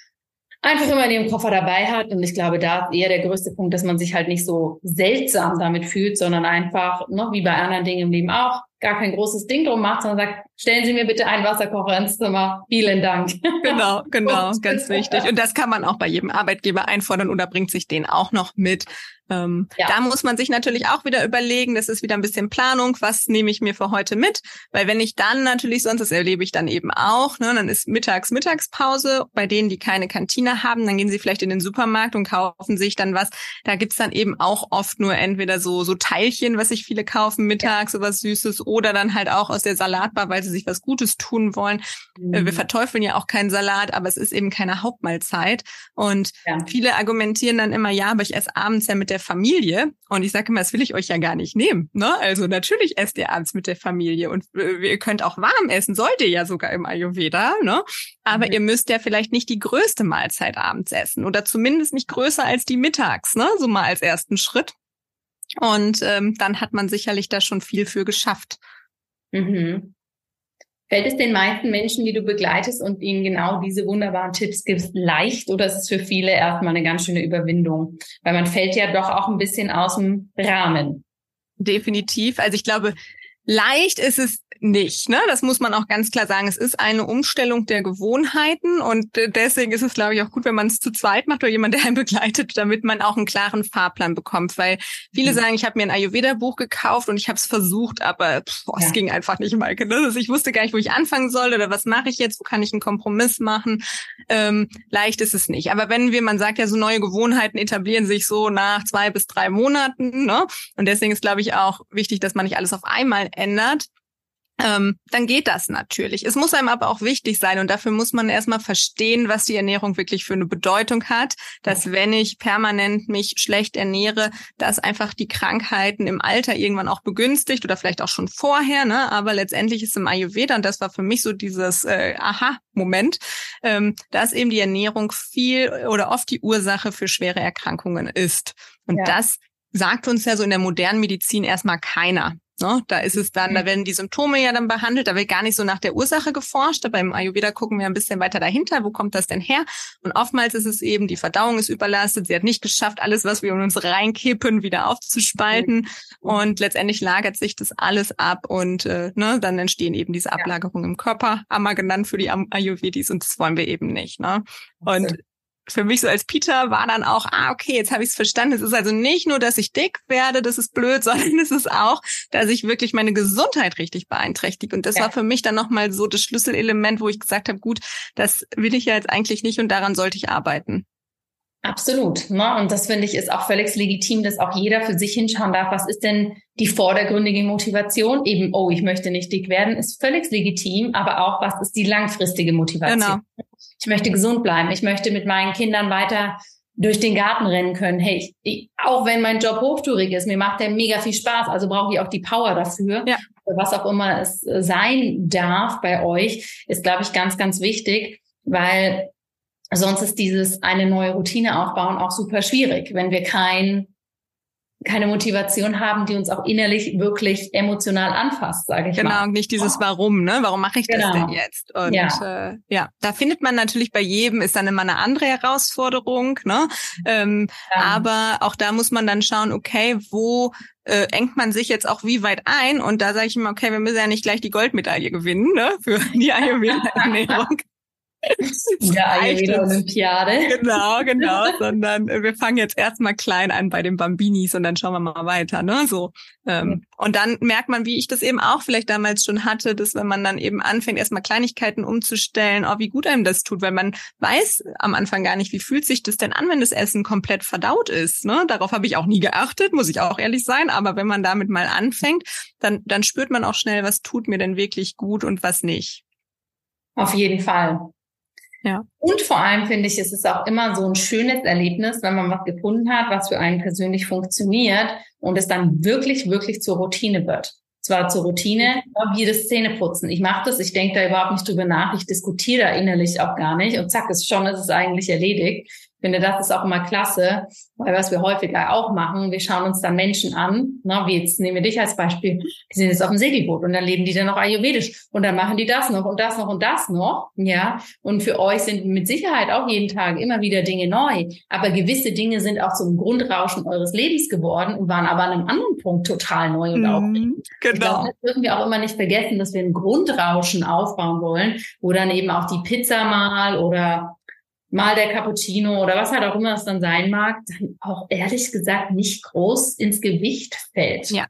einfach immer in ihrem Koffer dabei hat. Und ich glaube, da ist eher der größte Punkt, dass man sich halt nicht so seltsam damit fühlt, sondern einfach, ne, wie bei anderen Dingen im Leben auch, gar kein großes Ding drum macht, sondern sagt, stellen Sie mir bitte einen Wasserkocher ins Zimmer. Vielen Dank. Genau, genau, ganz wichtig. Und das kann man auch bei jedem Arbeitgeber einfordern oder bringt sich den auch noch mit. Ähm, ja. Da muss man sich natürlich auch wieder überlegen, das ist wieder ein bisschen Planung, was nehme ich mir für heute mit? Weil wenn ich dann natürlich, sonst das erlebe ich dann eben auch, ne, dann ist mittags Mittagspause. Bei denen, die keine Kantine haben, dann gehen sie vielleicht in den Supermarkt und kaufen sich dann was. Da gibt's dann eben auch oft nur entweder so, so Teilchen, was sich viele kaufen mittags, ja. so was Süßes, oder dann halt auch aus der Salatbar, weil sie sich was Gutes tun wollen. Mhm. Wir verteufeln ja auch keinen Salat, aber es ist eben keine Hauptmahlzeit. Und ja. viele argumentieren dann immer, ja, aber ich esse abends ja mit der der Familie. Und ich sage immer, das will ich euch ja gar nicht nehmen. Ne? Also natürlich esst ihr abends mit der Familie und äh, ihr könnt auch warm essen, sollt ihr ja sogar im Ayurveda. Ne? Aber mhm. ihr müsst ja vielleicht nicht die größte Mahlzeit abends essen oder zumindest nicht größer als die mittags, ne? so mal als ersten Schritt. Und ähm, dann hat man sicherlich da schon viel für geschafft. Mhm. Fällt es den meisten Menschen, die du begleitest und ihnen genau diese wunderbaren Tipps gibst, leicht oder ist es für viele erstmal eine ganz schöne Überwindung? Weil man fällt ja doch auch ein bisschen aus dem Rahmen. Definitiv. Also ich glaube, leicht ist es nicht. Ne? Das muss man auch ganz klar sagen. Es ist eine Umstellung der Gewohnheiten und äh, deswegen ist es, glaube ich, auch gut, wenn man es zu zweit macht oder jemand, der einen begleitet, damit man auch einen klaren Fahrplan bekommt. Weil viele mhm. sagen, ich habe mir ein Ayurveda-Buch gekauft und ich habe es versucht, aber boah, ja. es ging einfach nicht, Maike. Ne? Also ich wusste gar nicht, wo ich anfangen soll oder was mache ich jetzt, wo kann ich einen Kompromiss machen. Ähm, leicht ist es nicht. Aber wenn wir, man sagt ja, so neue Gewohnheiten etablieren sich so nach zwei bis drei Monaten. Ne? Und deswegen ist, glaube ich, auch wichtig, dass man nicht alles auf einmal ändert ähm, dann geht das natürlich. Es muss einem aber auch wichtig sein und dafür muss man erstmal verstehen, was die Ernährung wirklich für eine Bedeutung hat, dass wenn ich permanent mich schlecht ernähre, dass einfach die Krankheiten im Alter irgendwann auch begünstigt oder vielleicht auch schon vorher, ne? aber letztendlich ist im Ayurveda, und das war für mich so dieses äh, Aha-Moment, ähm, dass eben die Ernährung viel oder oft die Ursache für schwere Erkrankungen ist. Und ja. das sagt uns ja so in der modernen Medizin erstmal keiner. Ne? Da ist es dann, da werden die Symptome ja dann behandelt, da wird gar nicht so nach der Ursache geforscht. Aber im Ayurveda gucken wir ein bisschen weiter dahinter, wo kommt das denn her? Und oftmals ist es eben, die Verdauung ist überlastet, sie hat nicht geschafft, alles, was wir in uns reinkippen, wieder aufzuspalten. Und letztendlich lagert sich das alles ab und äh, ne, dann entstehen eben diese Ablagerungen im Körper, Amma genannt für die Ayurvedis und das wollen wir eben nicht. Ne? Und für mich so als Peter war dann auch, ah, okay, jetzt habe ich es verstanden. Es ist also nicht nur, dass ich dick werde, das ist blöd, sondern es ist auch, dass ich wirklich meine Gesundheit richtig beeinträchtige. Und das ja. war für mich dann nochmal so das Schlüsselelement, wo ich gesagt habe, gut, das will ich ja jetzt eigentlich nicht und daran sollte ich arbeiten. Absolut. Ne? Und das finde ich ist auch völlig legitim, dass auch jeder für sich hinschauen darf, was ist denn die vordergründige Motivation? Eben, oh, ich möchte nicht dick werden, ist völlig legitim, aber auch, was ist die langfristige Motivation? Genau. Ich möchte gesund bleiben. Ich möchte mit meinen Kindern weiter durch den Garten rennen können. Hey, ich, ich, auch wenn mein Job hochtourig ist, mir macht der mega viel Spaß, also brauche ich auch die Power dafür. Ja. Was auch immer es sein darf bei euch, ist, glaube ich, ganz, ganz wichtig, weil sonst ist dieses eine neue Routine aufbauen auch super schwierig, wenn wir kein keine Motivation haben, die uns auch innerlich wirklich emotional anfasst, sage ich genau, mal. Genau, nicht dieses Warum, ne? Warum mache ich genau. das denn jetzt? Und ja. Äh, ja, da findet man natürlich bei jedem ist dann immer eine andere Herausforderung, ne? Ähm, ja. Aber auch da muss man dann schauen, okay, wo äh, engt man sich jetzt auch wie weit ein? Und da sage ich immer, okay, wir müssen ja nicht gleich die Goldmedaille gewinnen, ne? Für die Ayurveda-Ernährung. Der Ayurveda-Olympiade. Genau, genau, sondern wir fangen jetzt erstmal klein an bei den Bambinis und dann schauen wir mal weiter, ne, so. Ähm, ja. Und dann merkt man, wie ich das eben auch vielleicht damals schon hatte, dass wenn man dann eben anfängt, erstmal Kleinigkeiten umzustellen, oh, wie gut einem das tut, weil man weiß am Anfang gar nicht, wie fühlt sich das denn an, wenn das Essen komplett verdaut ist, ne? Darauf habe ich auch nie geachtet, muss ich auch ehrlich sein, aber wenn man damit mal anfängt, dann, dann spürt man auch schnell, was tut mir denn wirklich gut und was nicht. Auf jeden Fall. Ja. Und vor allem finde ich, es ist auch immer so ein schönes Erlebnis, wenn man was gefunden hat, was für einen persönlich funktioniert und es dann wirklich, wirklich zur Routine wird. Zwar zur Routine, wie das Zähneputzen. Ich mache das, ich denke da überhaupt nicht drüber nach, ich diskutiere da innerlich auch gar nicht und zack, ist schon, ist es eigentlich erledigt finde, das ist auch immer klasse, weil was wir häufiger auch machen, wir schauen uns dann Menschen an, ne, wie jetzt nehmen wir dich als Beispiel, die sind jetzt auf dem Segelboot und dann leben die dann noch ayurvedisch und dann machen die das noch und das noch und das noch, ja. Und für euch sind mit Sicherheit auch jeden Tag immer wieder Dinge neu, aber gewisse Dinge sind auch zum Grundrauschen eures Lebens geworden und waren aber an einem anderen Punkt total neu und mhm, aufregend. Genau. Ich glaube, das dürfen wir auch immer nicht vergessen, dass wir ein Grundrauschen aufbauen wollen, wo dann eben auch die Pizza mal oder mal der Cappuccino oder was halt auch immer es dann sein mag, dann auch ehrlich gesagt nicht groß ins Gewicht fällt. Ja.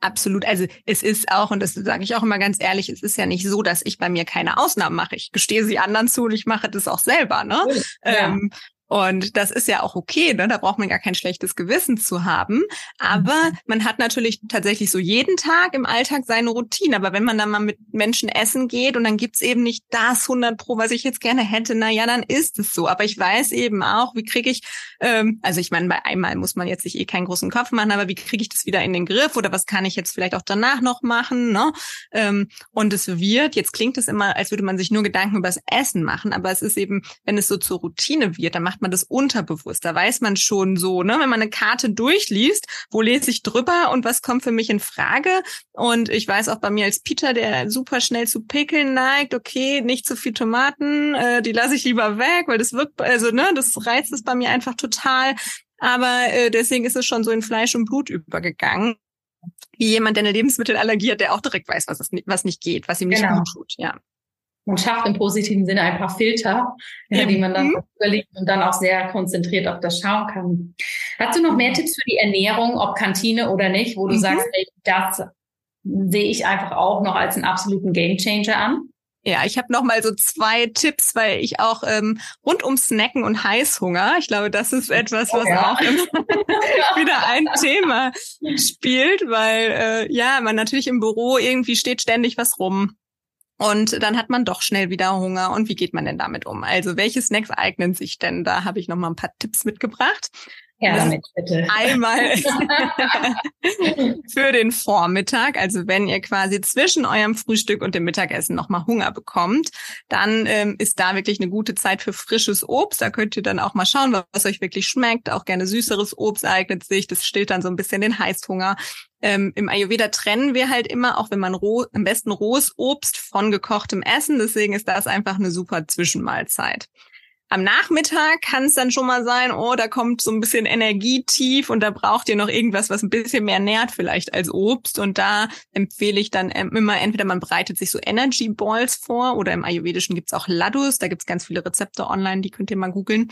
Absolut. Also es ist auch, und das sage ich auch immer ganz ehrlich, es ist ja nicht so, dass ich bei mir keine Ausnahmen mache. Ich gestehe sie anderen zu und ich mache das auch selber. Ne? Ja. Ähm, und das ist ja auch okay, ne? da braucht man gar kein schlechtes Gewissen zu haben. Aber mhm. man hat natürlich tatsächlich so jeden Tag im Alltag seine Routine. Aber wenn man dann mal mit Menschen essen geht und dann gibt's eben nicht das 100 Pro, was ich jetzt gerne hätte, na ja, dann ist es so. Aber ich weiß eben auch, wie kriege ich, ähm, also ich meine, bei einmal muss man jetzt sich eh keinen großen Kopf machen, aber wie kriege ich das wieder in den Griff oder was kann ich jetzt vielleicht auch danach noch machen? Ne? Ähm, und es wird, jetzt klingt es immer, als würde man sich nur Gedanken über das Essen machen, aber es ist eben, wenn es so zur Routine wird, dann macht macht man das unterbewusst. Da weiß man schon so, ne, wenn man eine Karte durchliest, wo lese ich drüber und was kommt für mich in Frage? Und ich weiß auch bei mir als Peter, der super schnell zu Pickeln neigt, okay, nicht zu viel Tomaten, äh, die lasse ich lieber weg, weil das wirkt, also ne, das reizt es bei mir einfach total. Aber äh, deswegen ist es schon so in Fleisch und Blut übergegangen wie jemand, der eine Lebensmittelallergie hat, der auch direkt weiß, was, es nicht, was nicht geht, was ihm nicht genau. gut tut. Ja man schafft im positiven Sinne ein paar Filter, ja, die man dann mhm. überlegt und dann auch sehr konzentriert auf das schauen kann. Hast du noch mehr Tipps für die Ernährung, ob Kantine oder nicht, wo du mhm. sagst, ey, das sehe ich einfach auch noch als einen absoluten Gamechanger an? Ja, ich habe noch mal so zwei Tipps, weil ich auch ähm, rund um Snacken und Heißhunger, ich glaube, das ist etwas, was oh ja. auch wieder ein Thema spielt, weil äh, ja, man natürlich im Büro irgendwie steht ständig was rum. Und dann hat man doch schnell wieder Hunger. Und wie geht man denn damit um? Also welche Snacks eignen sich denn? Da habe ich noch mal ein paar Tipps mitgebracht. Ja, damit bitte. Einmal für den Vormittag, also wenn ihr quasi zwischen eurem Frühstück und dem Mittagessen nochmal Hunger bekommt, dann ähm, ist da wirklich eine gute Zeit für frisches Obst. Da könnt ihr dann auch mal schauen, was euch wirklich schmeckt. Auch gerne süßeres Obst eignet sich. Das stillt dann so ein bisschen den Heißhunger. Ähm, Im Ayurveda trennen wir halt immer, auch wenn man roh, am besten rohes Obst von gekochtem Essen. Deswegen ist das einfach eine super Zwischenmahlzeit. Am Nachmittag kann es dann schon mal sein, oh, da kommt so ein bisschen Energie tief und da braucht ihr noch irgendwas, was ein bisschen mehr nährt vielleicht als Obst. Und da empfehle ich dann immer, entweder man bereitet sich so Energy Balls vor oder im Ayurvedischen gibt's auch Laddus, da gibt's ganz viele Rezepte online, die könnt ihr mal googeln.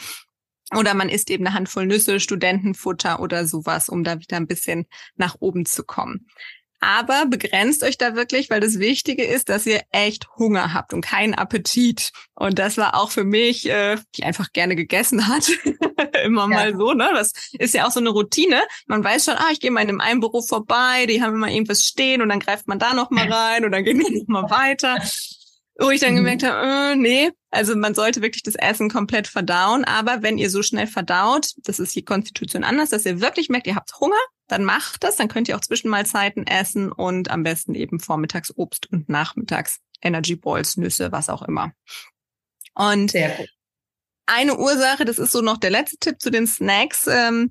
Oder man isst eben eine Handvoll Nüsse, Studentenfutter oder sowas, um da wieder ein bisschen nach oben zu kommen. Aber begrenzt euch da wirklich, weil das Wichtige ist, dass ihr echt Hunger habt und keinen Appetit. Und das war auch für mich, äh, die einfach gerne gegessen hat, immer ja. mal so. Ne? Das ist ja auch so eine Routine. Man weiß schon, ah, ich gehe mal in einem Büro vorbei, die haben immer irgendwas stehen und dann greift man da noch mal rein und dann geht man noch mal weiter. Wo ich dann mhm. gemerkt habe, äh, nee, also man sollte wirklich das Essen komplett verdauen. Aber wenn ihr so schnell verdaut, das ist die Konstitution anders, dass ihr wirklich merkt, ihr habt Hunger, dann macht das. Dann könnt ihr auch Zwischenmahlzeiten essen und am besten eben vormittags Obst und nachmittags Energy Balls, Nüsse, was auch immer. Und eine Ursache, das ist so noch der letzte Tipp zu den Snacks, ähm,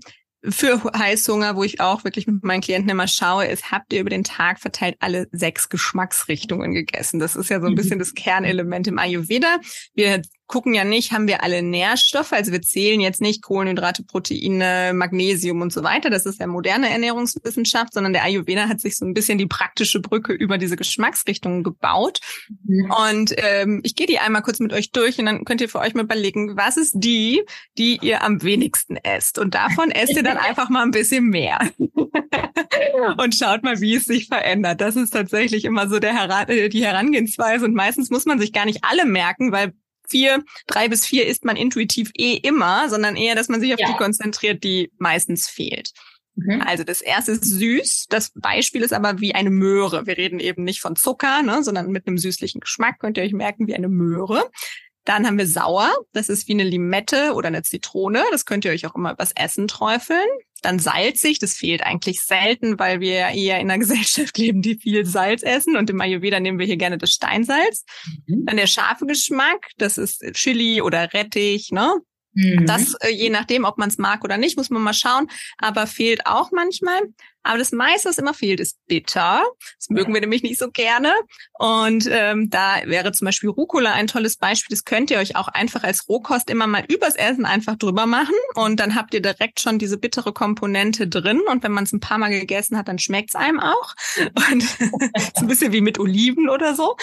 für Heißhunger, wo ich auch wirklich mit meinen Klienten immer schaue, ist, habt ihr über den Tag verteilt alle sechs Geschmacksrichtungen gegessen? Das ist ja so ein bisschen das Kernelement im Ayurveda. Wir gucken ja nicht, haben wir alle Nährstoffe, also wir zählen jetzt nicht Kohlenhydrate, Proteine, Magnesium und so weiter. Das ist ja moderne Ernährungswissenschaft, sondern der Ayurveda hat sich so ein bisschen die praktische Brücke über diese Geschmacksrichtungen gebaut. Mhm. Und ähm, ich gehe die einmal kurz mit euch durch und dann könnt ihr für euch mal überlegen, was ist die, die ihr am wenigsten esst? Und davon esst ihr dann einfach mal ein bisschen mehr. und schaut mal, wie es sich verändert. Das ist tatsächlich immer so der Heran äh, die Herangehensweise. Und meistens muss man sich gar nicht alle merken, weil vier, drei bis vier isst man intuitiv eh immer, sondern eher, dass man sich auf ja. die konzentriert, die meistens fehlt. Mhm. Also das erste ist süß. Das Beispiel ist aber wie eine Möhre. Wir reden eben nicht von Zucker, ne, sondern mit einem süßlichen Geschmack. Könnt ihr euch merken, wie eine Möhre. Dann haben wir sauer. Das ist wie eine Limette oder eine Zitrone. Das könnt ihr euch auch immer übers Essen träufeln. Dann salzig. Das fehlt eigentlich selten, weil wir ja eher in einer Gesellschaft leben, die viel Salz essen. Und im Ayurveda nehmen wir hier gerne das Steinsalz. Mhm. Dann der scharfe Geschmack. Das ist Chili oder Rettich, ne? Mhm. Das, äh, je nachdem, ob man es mag oder nicht, muss man mal schauen. Aber fehlt auch manchmal. Aber das meiste, was immer fehlt, ist bitter. Das mögen wir nämlich nicht so gerne. Und ähm, da wäre zum Beispiel Rucola ein tolles Beispiel. Das könnt ihr euch auch einfach als Rohkost immer mal übers Essen einfach drüber machen. Und dann habt ihr direkt schon diese bittere Komponente drin. Und wenn man es ein paar Mal gegessen hat, dann schmeckt es einem auch. Und ist ein bisschen wie mit Oliven oder so.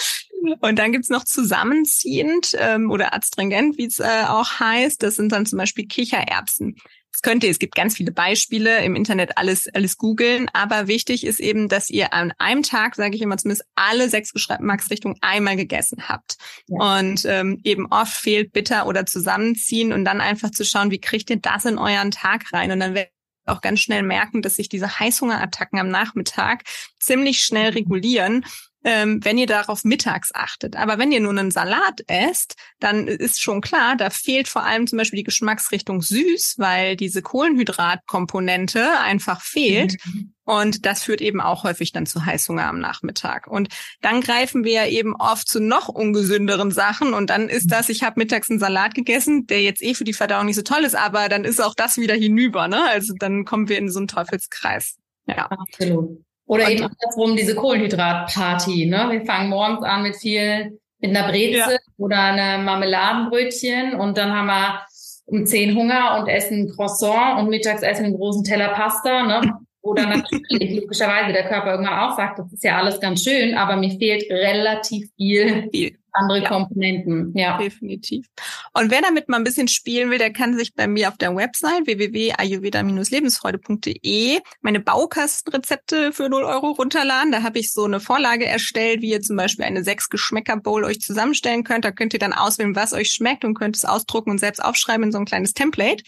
Und dann gibt's noch zusammenziehend ähm, oder adstringent, wie es äh, auch heißt. Das sind dann zum Beispiel Kichererbsen. Das könnt ihr, es gibt ganz viele Beispiele im Internet, alles, alles googeln. Aber wichtig ist eben, dass ihr an einem Tag, sage ich immer zumindest, alle sechs Geschmacksrichtungen einmal gegessen habt. Ja. Und ähm, eben oft fehlt bitter oder zusammenziehen und dann einfach zu schauen, wie kriegt ihr das in euren Tag rein? Und dann werdet auch ganz schnell merken, dass sich diese Heißhungerattacken am Nachmittag ziemlich schnell regulieren ähm, wenn ihr darauf mittags achtet. Aber wenn ihr nur einen Salat esst, dann ist schon klar, da fehlt vor allem zum Beispiel die Geschmacksrichtung süß, weil diese Kohlenhydratkomponente einfach fehlt. Mhm. Und das führt eben auch häufig dann zu Heißhunger am Nachmittag. Und dann greifen wir eben oft zu noch ungesünderen Sachen. Und dann ist das, ich habe mittags einen Salat gegessen, der jetzt eh für die Verdauung nicht so toll ist, aber dann ist auch das wieder hinüber. Ne? Also dann kommen wir in so einen Teufelskreis. Ja. Absolut. Oder eben andersrum diese Kohlenhydratparty. Ne? Wir fangen morgens an mit viel, mit einer Breze ja. oder einem Marmeladenbrötchen und dann haben wir um zehn Hunger und essen Croissant und mittags essen einen großen Teller Pasta. Ne? Oder natürlich logischerweise der Körper irgendwann auch sagt, das ist ja alles ganz schön, aber mir fehlt relativ viel, viel andere ja. Komponenten. Ja, definitiv. Und wer damit mal ein bisschen spielen will, der kann sich bei mir auf der Website www.ayurveda-lebensfreude.de meine Baukastenrezepte für 0 Euro runterladen. Da habe ich so eine Vorlage erstellt, wie ihr zum Beispiel eine sechs Geschmäcker Bowl euch zusammenstellen könnt. Da könnt ihr dann auswählen, was euch schmeckt und könnt es ausdrucken und selbst aufschreiben in so ein kleines Template.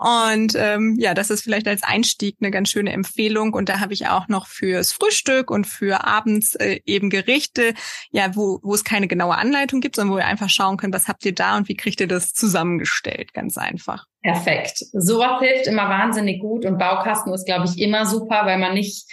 Und ähm, ja, das ist vielleicht als Einstieg eine ganz schöne Empfehlung. Und da habe ich auch noch fürs Frühstück und für abends äh, eben Gerichte, ja, wo, wo es keine genaue Anleitung gibt, sondern wo ihr einfach schauen könnt, was habt ihr da und wie kriegt ihr das zusammengestellt. Ganz einfach. Perfekt. Sowas hilft immer wahnsinnig gut und Baukasten ist, glaube ich, immer super, weil man nicht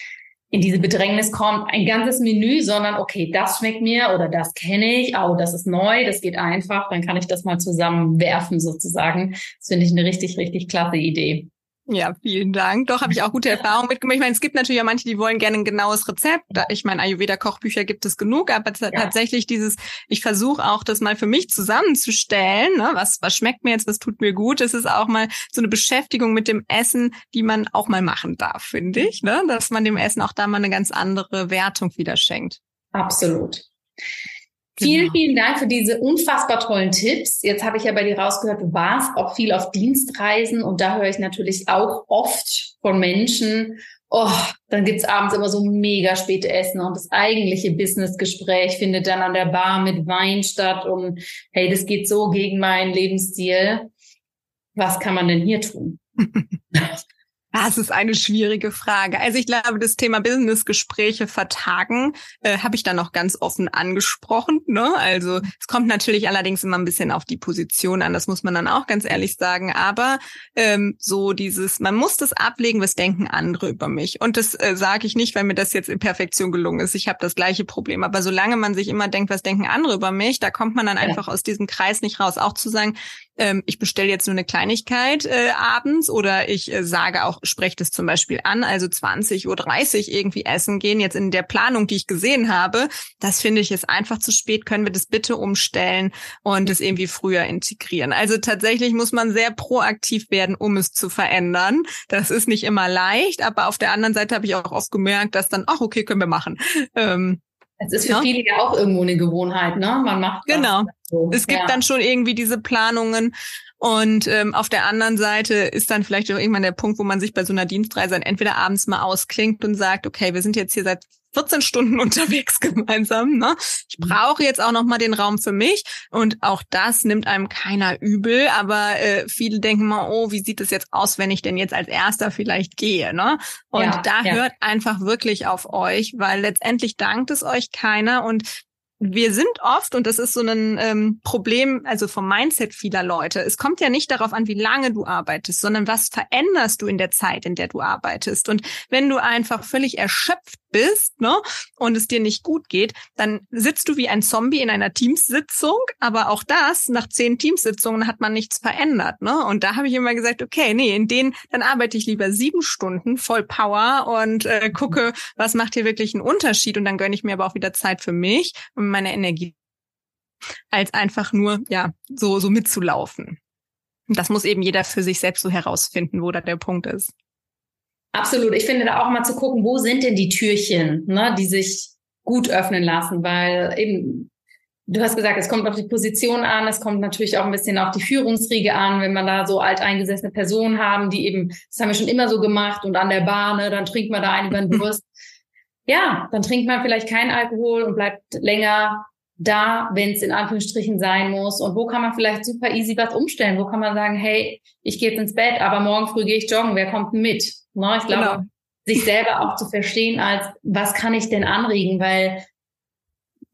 in diese Bedrängnis kommt, ein ganzes Menü, sondern okay, das schmeckt mir oder das kenne ich, oh, das ist neu, das geht einfach, dann kann ich das mal zusammenwerfen sozusagen. Das finde ich eine richtig, richtig klasse Idee. Ja, vielen Dank. Doch, habe ich auch gute Erfahrungen mitgemacht. Ich meine, es gibt natürlich auch manche, die wollen gerne ein genaues Rezept. Ich meine, Ayurveda-Kochbücher gibt es genug, aber ja. tatsächlich dieses, ich versuche auch, das mal für mich zusammenzustellen. Ne? Was, was schmeckt mir jetzt, was tut mir gut? Das ist auch mal so eine Beschäftigung mit dem Essen, die man auch mal machen darf, finde ich. Ne? Dass man dem Essen auch da mal eine ganz andere Wertung wieder schenkt. Absolut. Vielen, genau. vielen Dank für diese unfassbar tollen Tipps. Jetzt habe ich ja bei dir rausgehört, du warst auch viel auf Dienstreisen und da höre ich natürlich auch oft von Menschen, oh, dann gibt's abends immer so mega späte Essen und das eigentliche Businessgespräch findet dann an der Bar mit Wein statt und hey, das geht so gegen meinen Lebensstil. Was kann man denn hier tun? Das ist eine schwierige Frage. Also ich glaube, das Thema Business-Gespräche vertagen äh, habe ich dann noch ganz offen angesprochen. Ne? Also es kommt natürlich allerdings immer ein bisschen auf die Position an, das muss man dann auch ganz ehrlich sagen. Aber ähm, so dieses, man muss das ablegen, was denken andere über mich. Und das äh, sage ich nicht, weil mir das jetzt in Perfektion gelungen ist. Ich habe das gleiche Problem. Aber solange man sich immer denkt, was denken andere über mich, da kommt man dann einfach aus diesem Kreis nicht raus. Auch zu sagen, ähm, ich bestelle jetzt nur eine Kleinigkeit äh, abends oder ich äh, sage auch sprecht es zum Beispiel an, also 20 Uhr 30 irgendwie essen gehen, jetzt in der Planung, die ich gesehen habe, das finde ich ist einfach zu spät, können wir das bitte umstellen und es irgendwie früher integrieren. Also tatsächlich muss man sehr proaktiv werden, um es zu verändern. Das ist nicht immer leicht, aber auf der anderen Seite habe ich auch oft gemerkt, dass dann, ach okay, können wir machen. Ähm, es ist für ja. viele ja auch irgendwo eine Gewohnheit, ne? Man macht genau. So. Es gibt ja. dann schon irgendwie diese Planungen und ähm, auf der anderen Seite ist dann vielleicht auch irgendwann der Punkt, wo man sich bei so einer Dienstreise dann entweder abends mal ausklingt und sagt, okay, wir sind jetzt hier seit 14 Stunden unterwegs gemeinsam. Ne? Ich mhm. brauche jetzt auch noch mal den Raum für mich und auch das nimmt einem keiner übel. Aber äh, viele denken mal, oh, wie sieht es jetzt aus, wenn ich denn jetzt als Erster vielleicht gehe? Ne? Und ja, da ja. hört einfach wirklich auf euch, weil letztendlich dankt es euch keiner und wir sind oft, und das ist so ein ähm, Problem, also vom Mindset vieler Leute, es kommt ja nicht darauf an, wie lange du arbeitest, sondern was veränderst du in der Zeit, in der du arbeitest. Und wenn du einfach völlig erschöpft bist, ne, und es dir nicht gut geht, dann sitzt du wie ein Zombie in einer Teamsitzung, aber auch das, nach zehn Teamsitzungen hat man nichts verändert, ne? Und da habe ich immer gesagt, okay, nee, in denen, dann arbeite ich lieber sieben Stunden voll Power und äh, gucke, was macht hier wirklich einen Unterschied und dann gönne ich mir aber auch wieder Zeit für mich und meine Energie als einfach nur, ja, so, so mitzulaufen. Und das muss eben jeder für sich selbst so herausfinden, wo da der Punkt ist. Absolut. Ich finde da auch mal zu gucken, wo sind denn die Türchen, ne, die sich gut öffnen lassen, weil eben, du hast gesagt, es kommt auf die Position an, es kommt natürlich auch ein bisschen auf die Führungsriege an, wenn man da so alteingesessene Personen haben, die eben, das haben wir schon immer so gemacht und an der Bar, ne, dann trinkt man da einen über den Durst. ja, dann trinkt man vielleicht keinen Alkohol und bleibt länger da, wenn es in Anführungsstrichen sein muss? Und wo kann man vielleicht super easy was umstellen? Wo kann man sagen, hey, ich gehe jetzt ins Bett, aber morgen früh gehe ich joggen, wer kommt denn mit? Ne? Ich glaube, genau. sich selber auch zu verstehen als, was kann ich denn anregen? Weil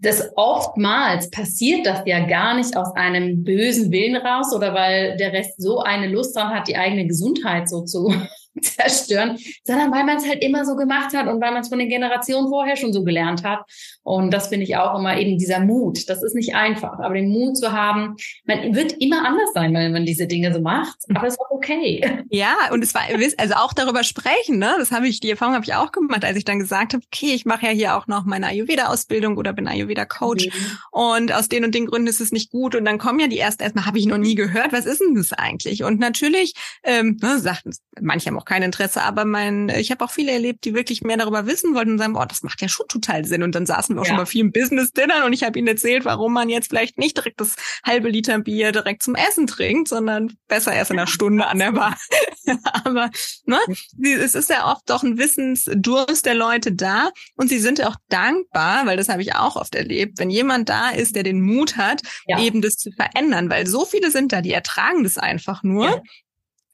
das oftmals passiert das ja gar nicht aus einem bösen Willen raus oder weil der Rest so eine Lust dran hat, die eigene Gesundheit so zu zerstören, sondern weil man es halt immer so gemacht hat und weil man es von den Generationen vorher schon so gelernt hat. Und das finde ich auch immer eben dieser Mut. Das ist nicht einfach, aber den Mut zu haben, man wird immer anders sein, wenn man diese Dinge so macht, aber es ist auch okay. Ja, und es war, also auch darüber sprechen, ne? Das habe ich, die Erfahrung habe ich auch gemacht, als ich dann gesagt habe, okay, ich mache ja hier auch noch meine Ayurveda-Ausbildung oder bin Ayurveda-Coach mhm. und aus den und den Gründen ist es nicht gut. Und dann kommen ja die ersten erstmal, habe ich noch nie gehört, was ist denn das eigentlich? Und natürlich, ähm, ne, sagten, manche haben auch kein Interesse, aber mein, ich habe auch viele erlebt, die wirklich mehr darüber wissen wollten und sagen, oh, das macht ja schon total Sinn. Und dann saßen wir auch ja. schon mal vielen Business-Dinnern und ich habe ihnen erzählt, warum man jetzt vielleicht nicht direkt das halbe Liter Bier direkt zum Essen trinkt, sondern besser erst in einer Stunde an der Bar. aber ne, es ist ja oft doch ein Wissensdurst der Leute da und sie sind auch dankbar, weil das habe ich auch oft erlebt, wenn jemand da ist, der den Mut hat, ja. eben das zu verändern, weil so viele sind da, die ertragen das einfach nur. Ja.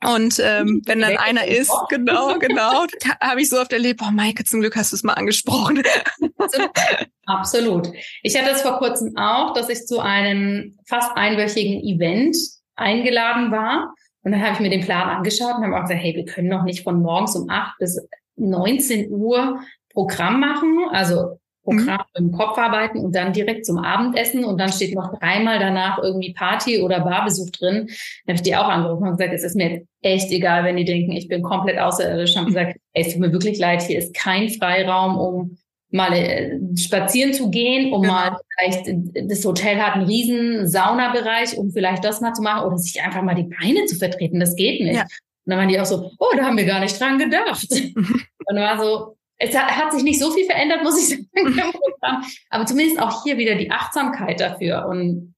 Und ähm, wenn dann einer ist, genau, genau, habe ich so oft erlebt, boah, Maike, zum Glück hast du es mal angesprochen. Absolut. Ich hatte es vor kurzem auch, dass ich zu einem fast einwöchigen Event eingeladen war. Und dann habe ich mir den Plan angeschaut und habe auch gesagt, hey, wir können noch nicht von morgens um acht bis 19 Uhr Programm machen. Also Programm mhm. im Kopf arbeiten und dann direkt zum Abendessen und dann steht noch dreimal danach irgendwie Party oder Barbesuch drin. Dann habe ich die auch angerufen und gesagt, es ist mir echt egal, wenn die denken, ich bin komplett außerirdisch. Haben gesagt, ey, es tut mir wirklich leid, hier ist kein Freiraum, um mal äh, spazieren zu gehen, um genau. mal vielleicht, das Hotel hat einen riesen Saunabereich, um vielleicht das mal zu machen oder sich einfach mal die Beine zu vertreten. Das geht nicht. Ja. Und dann waren die auch so, oh, da haben wir gar nicht dran gedacht. und dann war so, es hat, hat, sich nicht so viel verändert, muss ich sagen, aber zumindest auch hier wieder die Achtsamkeit dafür und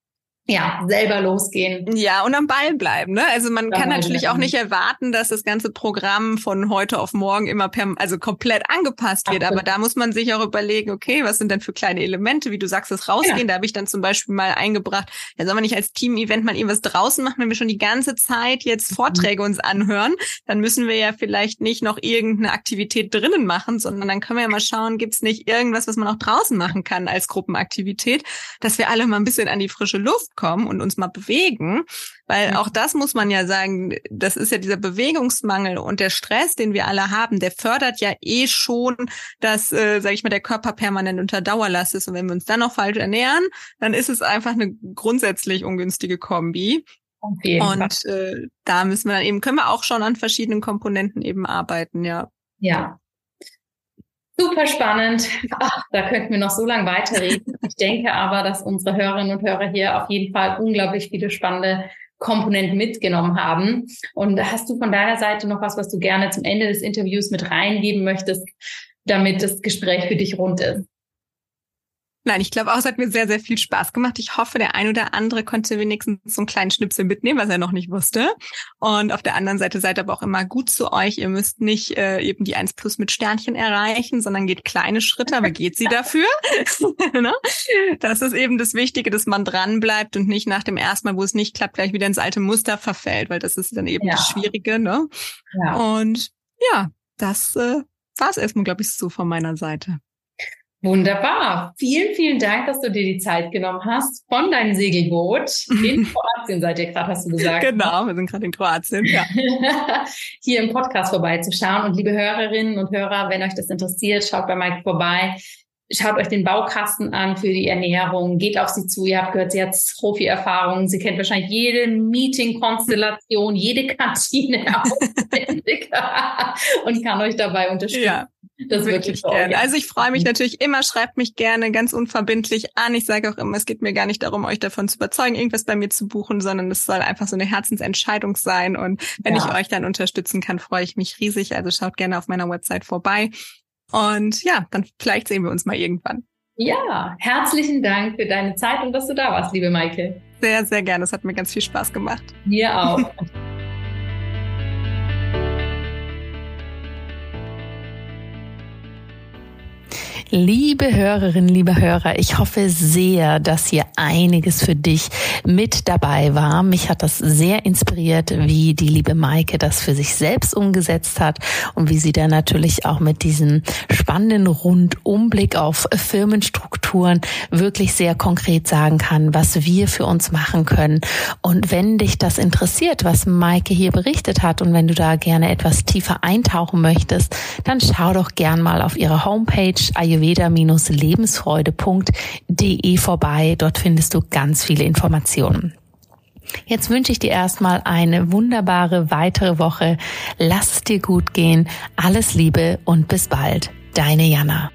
ja, selber losgehen. Ja, und am Ball bleiben. Ne? Also man kann natürlich auch nicht erwarten, dass das ganze Programm von heute auf morgen immer per, also komplett angepasst wird. Absolut. Aber da muss man sich auch überlegen, okay, was sind denn für kleine Elemente, wie du sagst, das rausgehen. Ja. Da habe ich dann zum Beispiel mal eingebracht, ja, soll man nicht als Team-Event mal irgendwas draußen machen, wenn wir schon die ganze Zeit jetzt mhm. Vorträge uns anhören, dann müssen wir ja vielleicht nicht noch irgendeine Aktivität drinnen machen, sondern dann können wir ja mal schauen, gibt's nicht irgendwas, was man auch draußen machen kann als Gruppenaktivität, dass wir alle mal ein bisschen an die frische Luft kommen und uns mal bewegen, weil auch das muss man ja sagen, das ist ja dieser Bewegungsmangel und der Stress, den wir alle haben, der fördert ja eh schon, dass, äh, sage ich mal, der Körper permanent unter Dauerlast ist und wenn wir uns dann noch falsch ernähren, dann ist es einfach eine grundsätzlich ungünstige Kombi. Und äh, da müssen wir dann eben, können wir auch schon an verschiedenen Komponenten eben arbeiten, ja. Ja. Super spannend. Ach, da könnten wir noch so lange weiterreden. Ich denke aber, dass unsere Hörerinnen und Hörer hier auf jeden Fall unglaublich viele spannende Komponenten mitgenommen haben. Und hast du von deiner Seite noch was, was du gerne zum Ende des Interviews mit reingeben möchtest, damit das Gespräch für dich rund ist? Nein, ich glaube auch, es hat mir sehr, sehr viel Spaß gemacht. Ich hoffe, der ein oder andere konnte wenigstens so einen kleinen Schnipsel mitnehmen, was er noch nicht wusste. Und auf der anderen Seite seid aber auch immer gut zu euch. Ihr müsst nicht äh, eben die 1 plus mit Sternchen erreichen, sondern geht kleine Schritte, aber geht sie dafür. ne? Das ist eben das Wichtige, dass man dran bleibt und nicht nach dem ersten Mal, wo es nicht klappt, gleich wieder ins alte Muster verfällt, weil das ist dann eben ja. das Schwierige. Ne? Ja. Und ja, das äh, war es erstmal, glaube ich, so von meiner Seite. Wunderbar. Vielen, vielen Dank, dass du dir die Zeit genommen hast von deinem Segelboot. In Kroatien seid ihr gerade, hast du gesagt. Genau, wir sind gerade in Kroatien, ja. Hier im Podcast vorbeizuschauen. Und liebe Hörerinnen und Hörer, wenn euch das interessiert, schaut bei Mike vorbei. Schaut euch den Baukasten an für die Ernährung, geht auf sie zu. Ihr habt gehört, sie hat Profi-Erfahrungen. Sie kennt wahrscheinlich jede Meeting-Konstellation, jede Kantine auswendig und kann euch dabei unterstützen. Ja. Das wirklich gerne. Also ich freue mich natürlich immer, schreibt mich gerne ganz unverbindlich an. Ich sage auch immer, es geht mir gar nicht darum, euch davon zu überzeugen, irgendwas bei mir zu buchen, sondern es soll einfach so eine Herzensentscheidung sein. Und wenn ja. ich euch dann unterstützen kann, freue ich mich riesig. Also schaut gerne auf meiner Website vorbei. Und ja, dann vielleicht sehen wir uns mal irgendwann. Ja, herzlichen Dank für deine Zeit und dass du da warst, liebe Maike. Sehr, sehr gerne. Es hat mir ganz viel Spaß gemacht. Mir auch. Liebe Hörerinnen, liebe Hörer, ich hoffe sehr, dass hier einiges für dich mit dabei war. Mich hat das sehr inspiriert, wie die liebe Maike das für sich selbst umgesetzt hat und wie sie da natürlich auch mit diesem spannenden Rundumblick auf Firmenstrukturen wirklich sehr konkret sagen kann, was wir für uns machen können. Und wenn dich das interessiert, was Maike hier berichtet hat und wenn du da gerne etwas tiefer eintauchen möchtest, dann schau doch gern mal auf ihre Homepage ayurveda-lebensfreude.de vorbei. Dort findest du ganz viele Informationen. Jetzt wünsche ich dir erstmal eine wunderbare weitere Woche. Lass es dir gut gehen. Alles Liebe und bis bald. Deine Jana.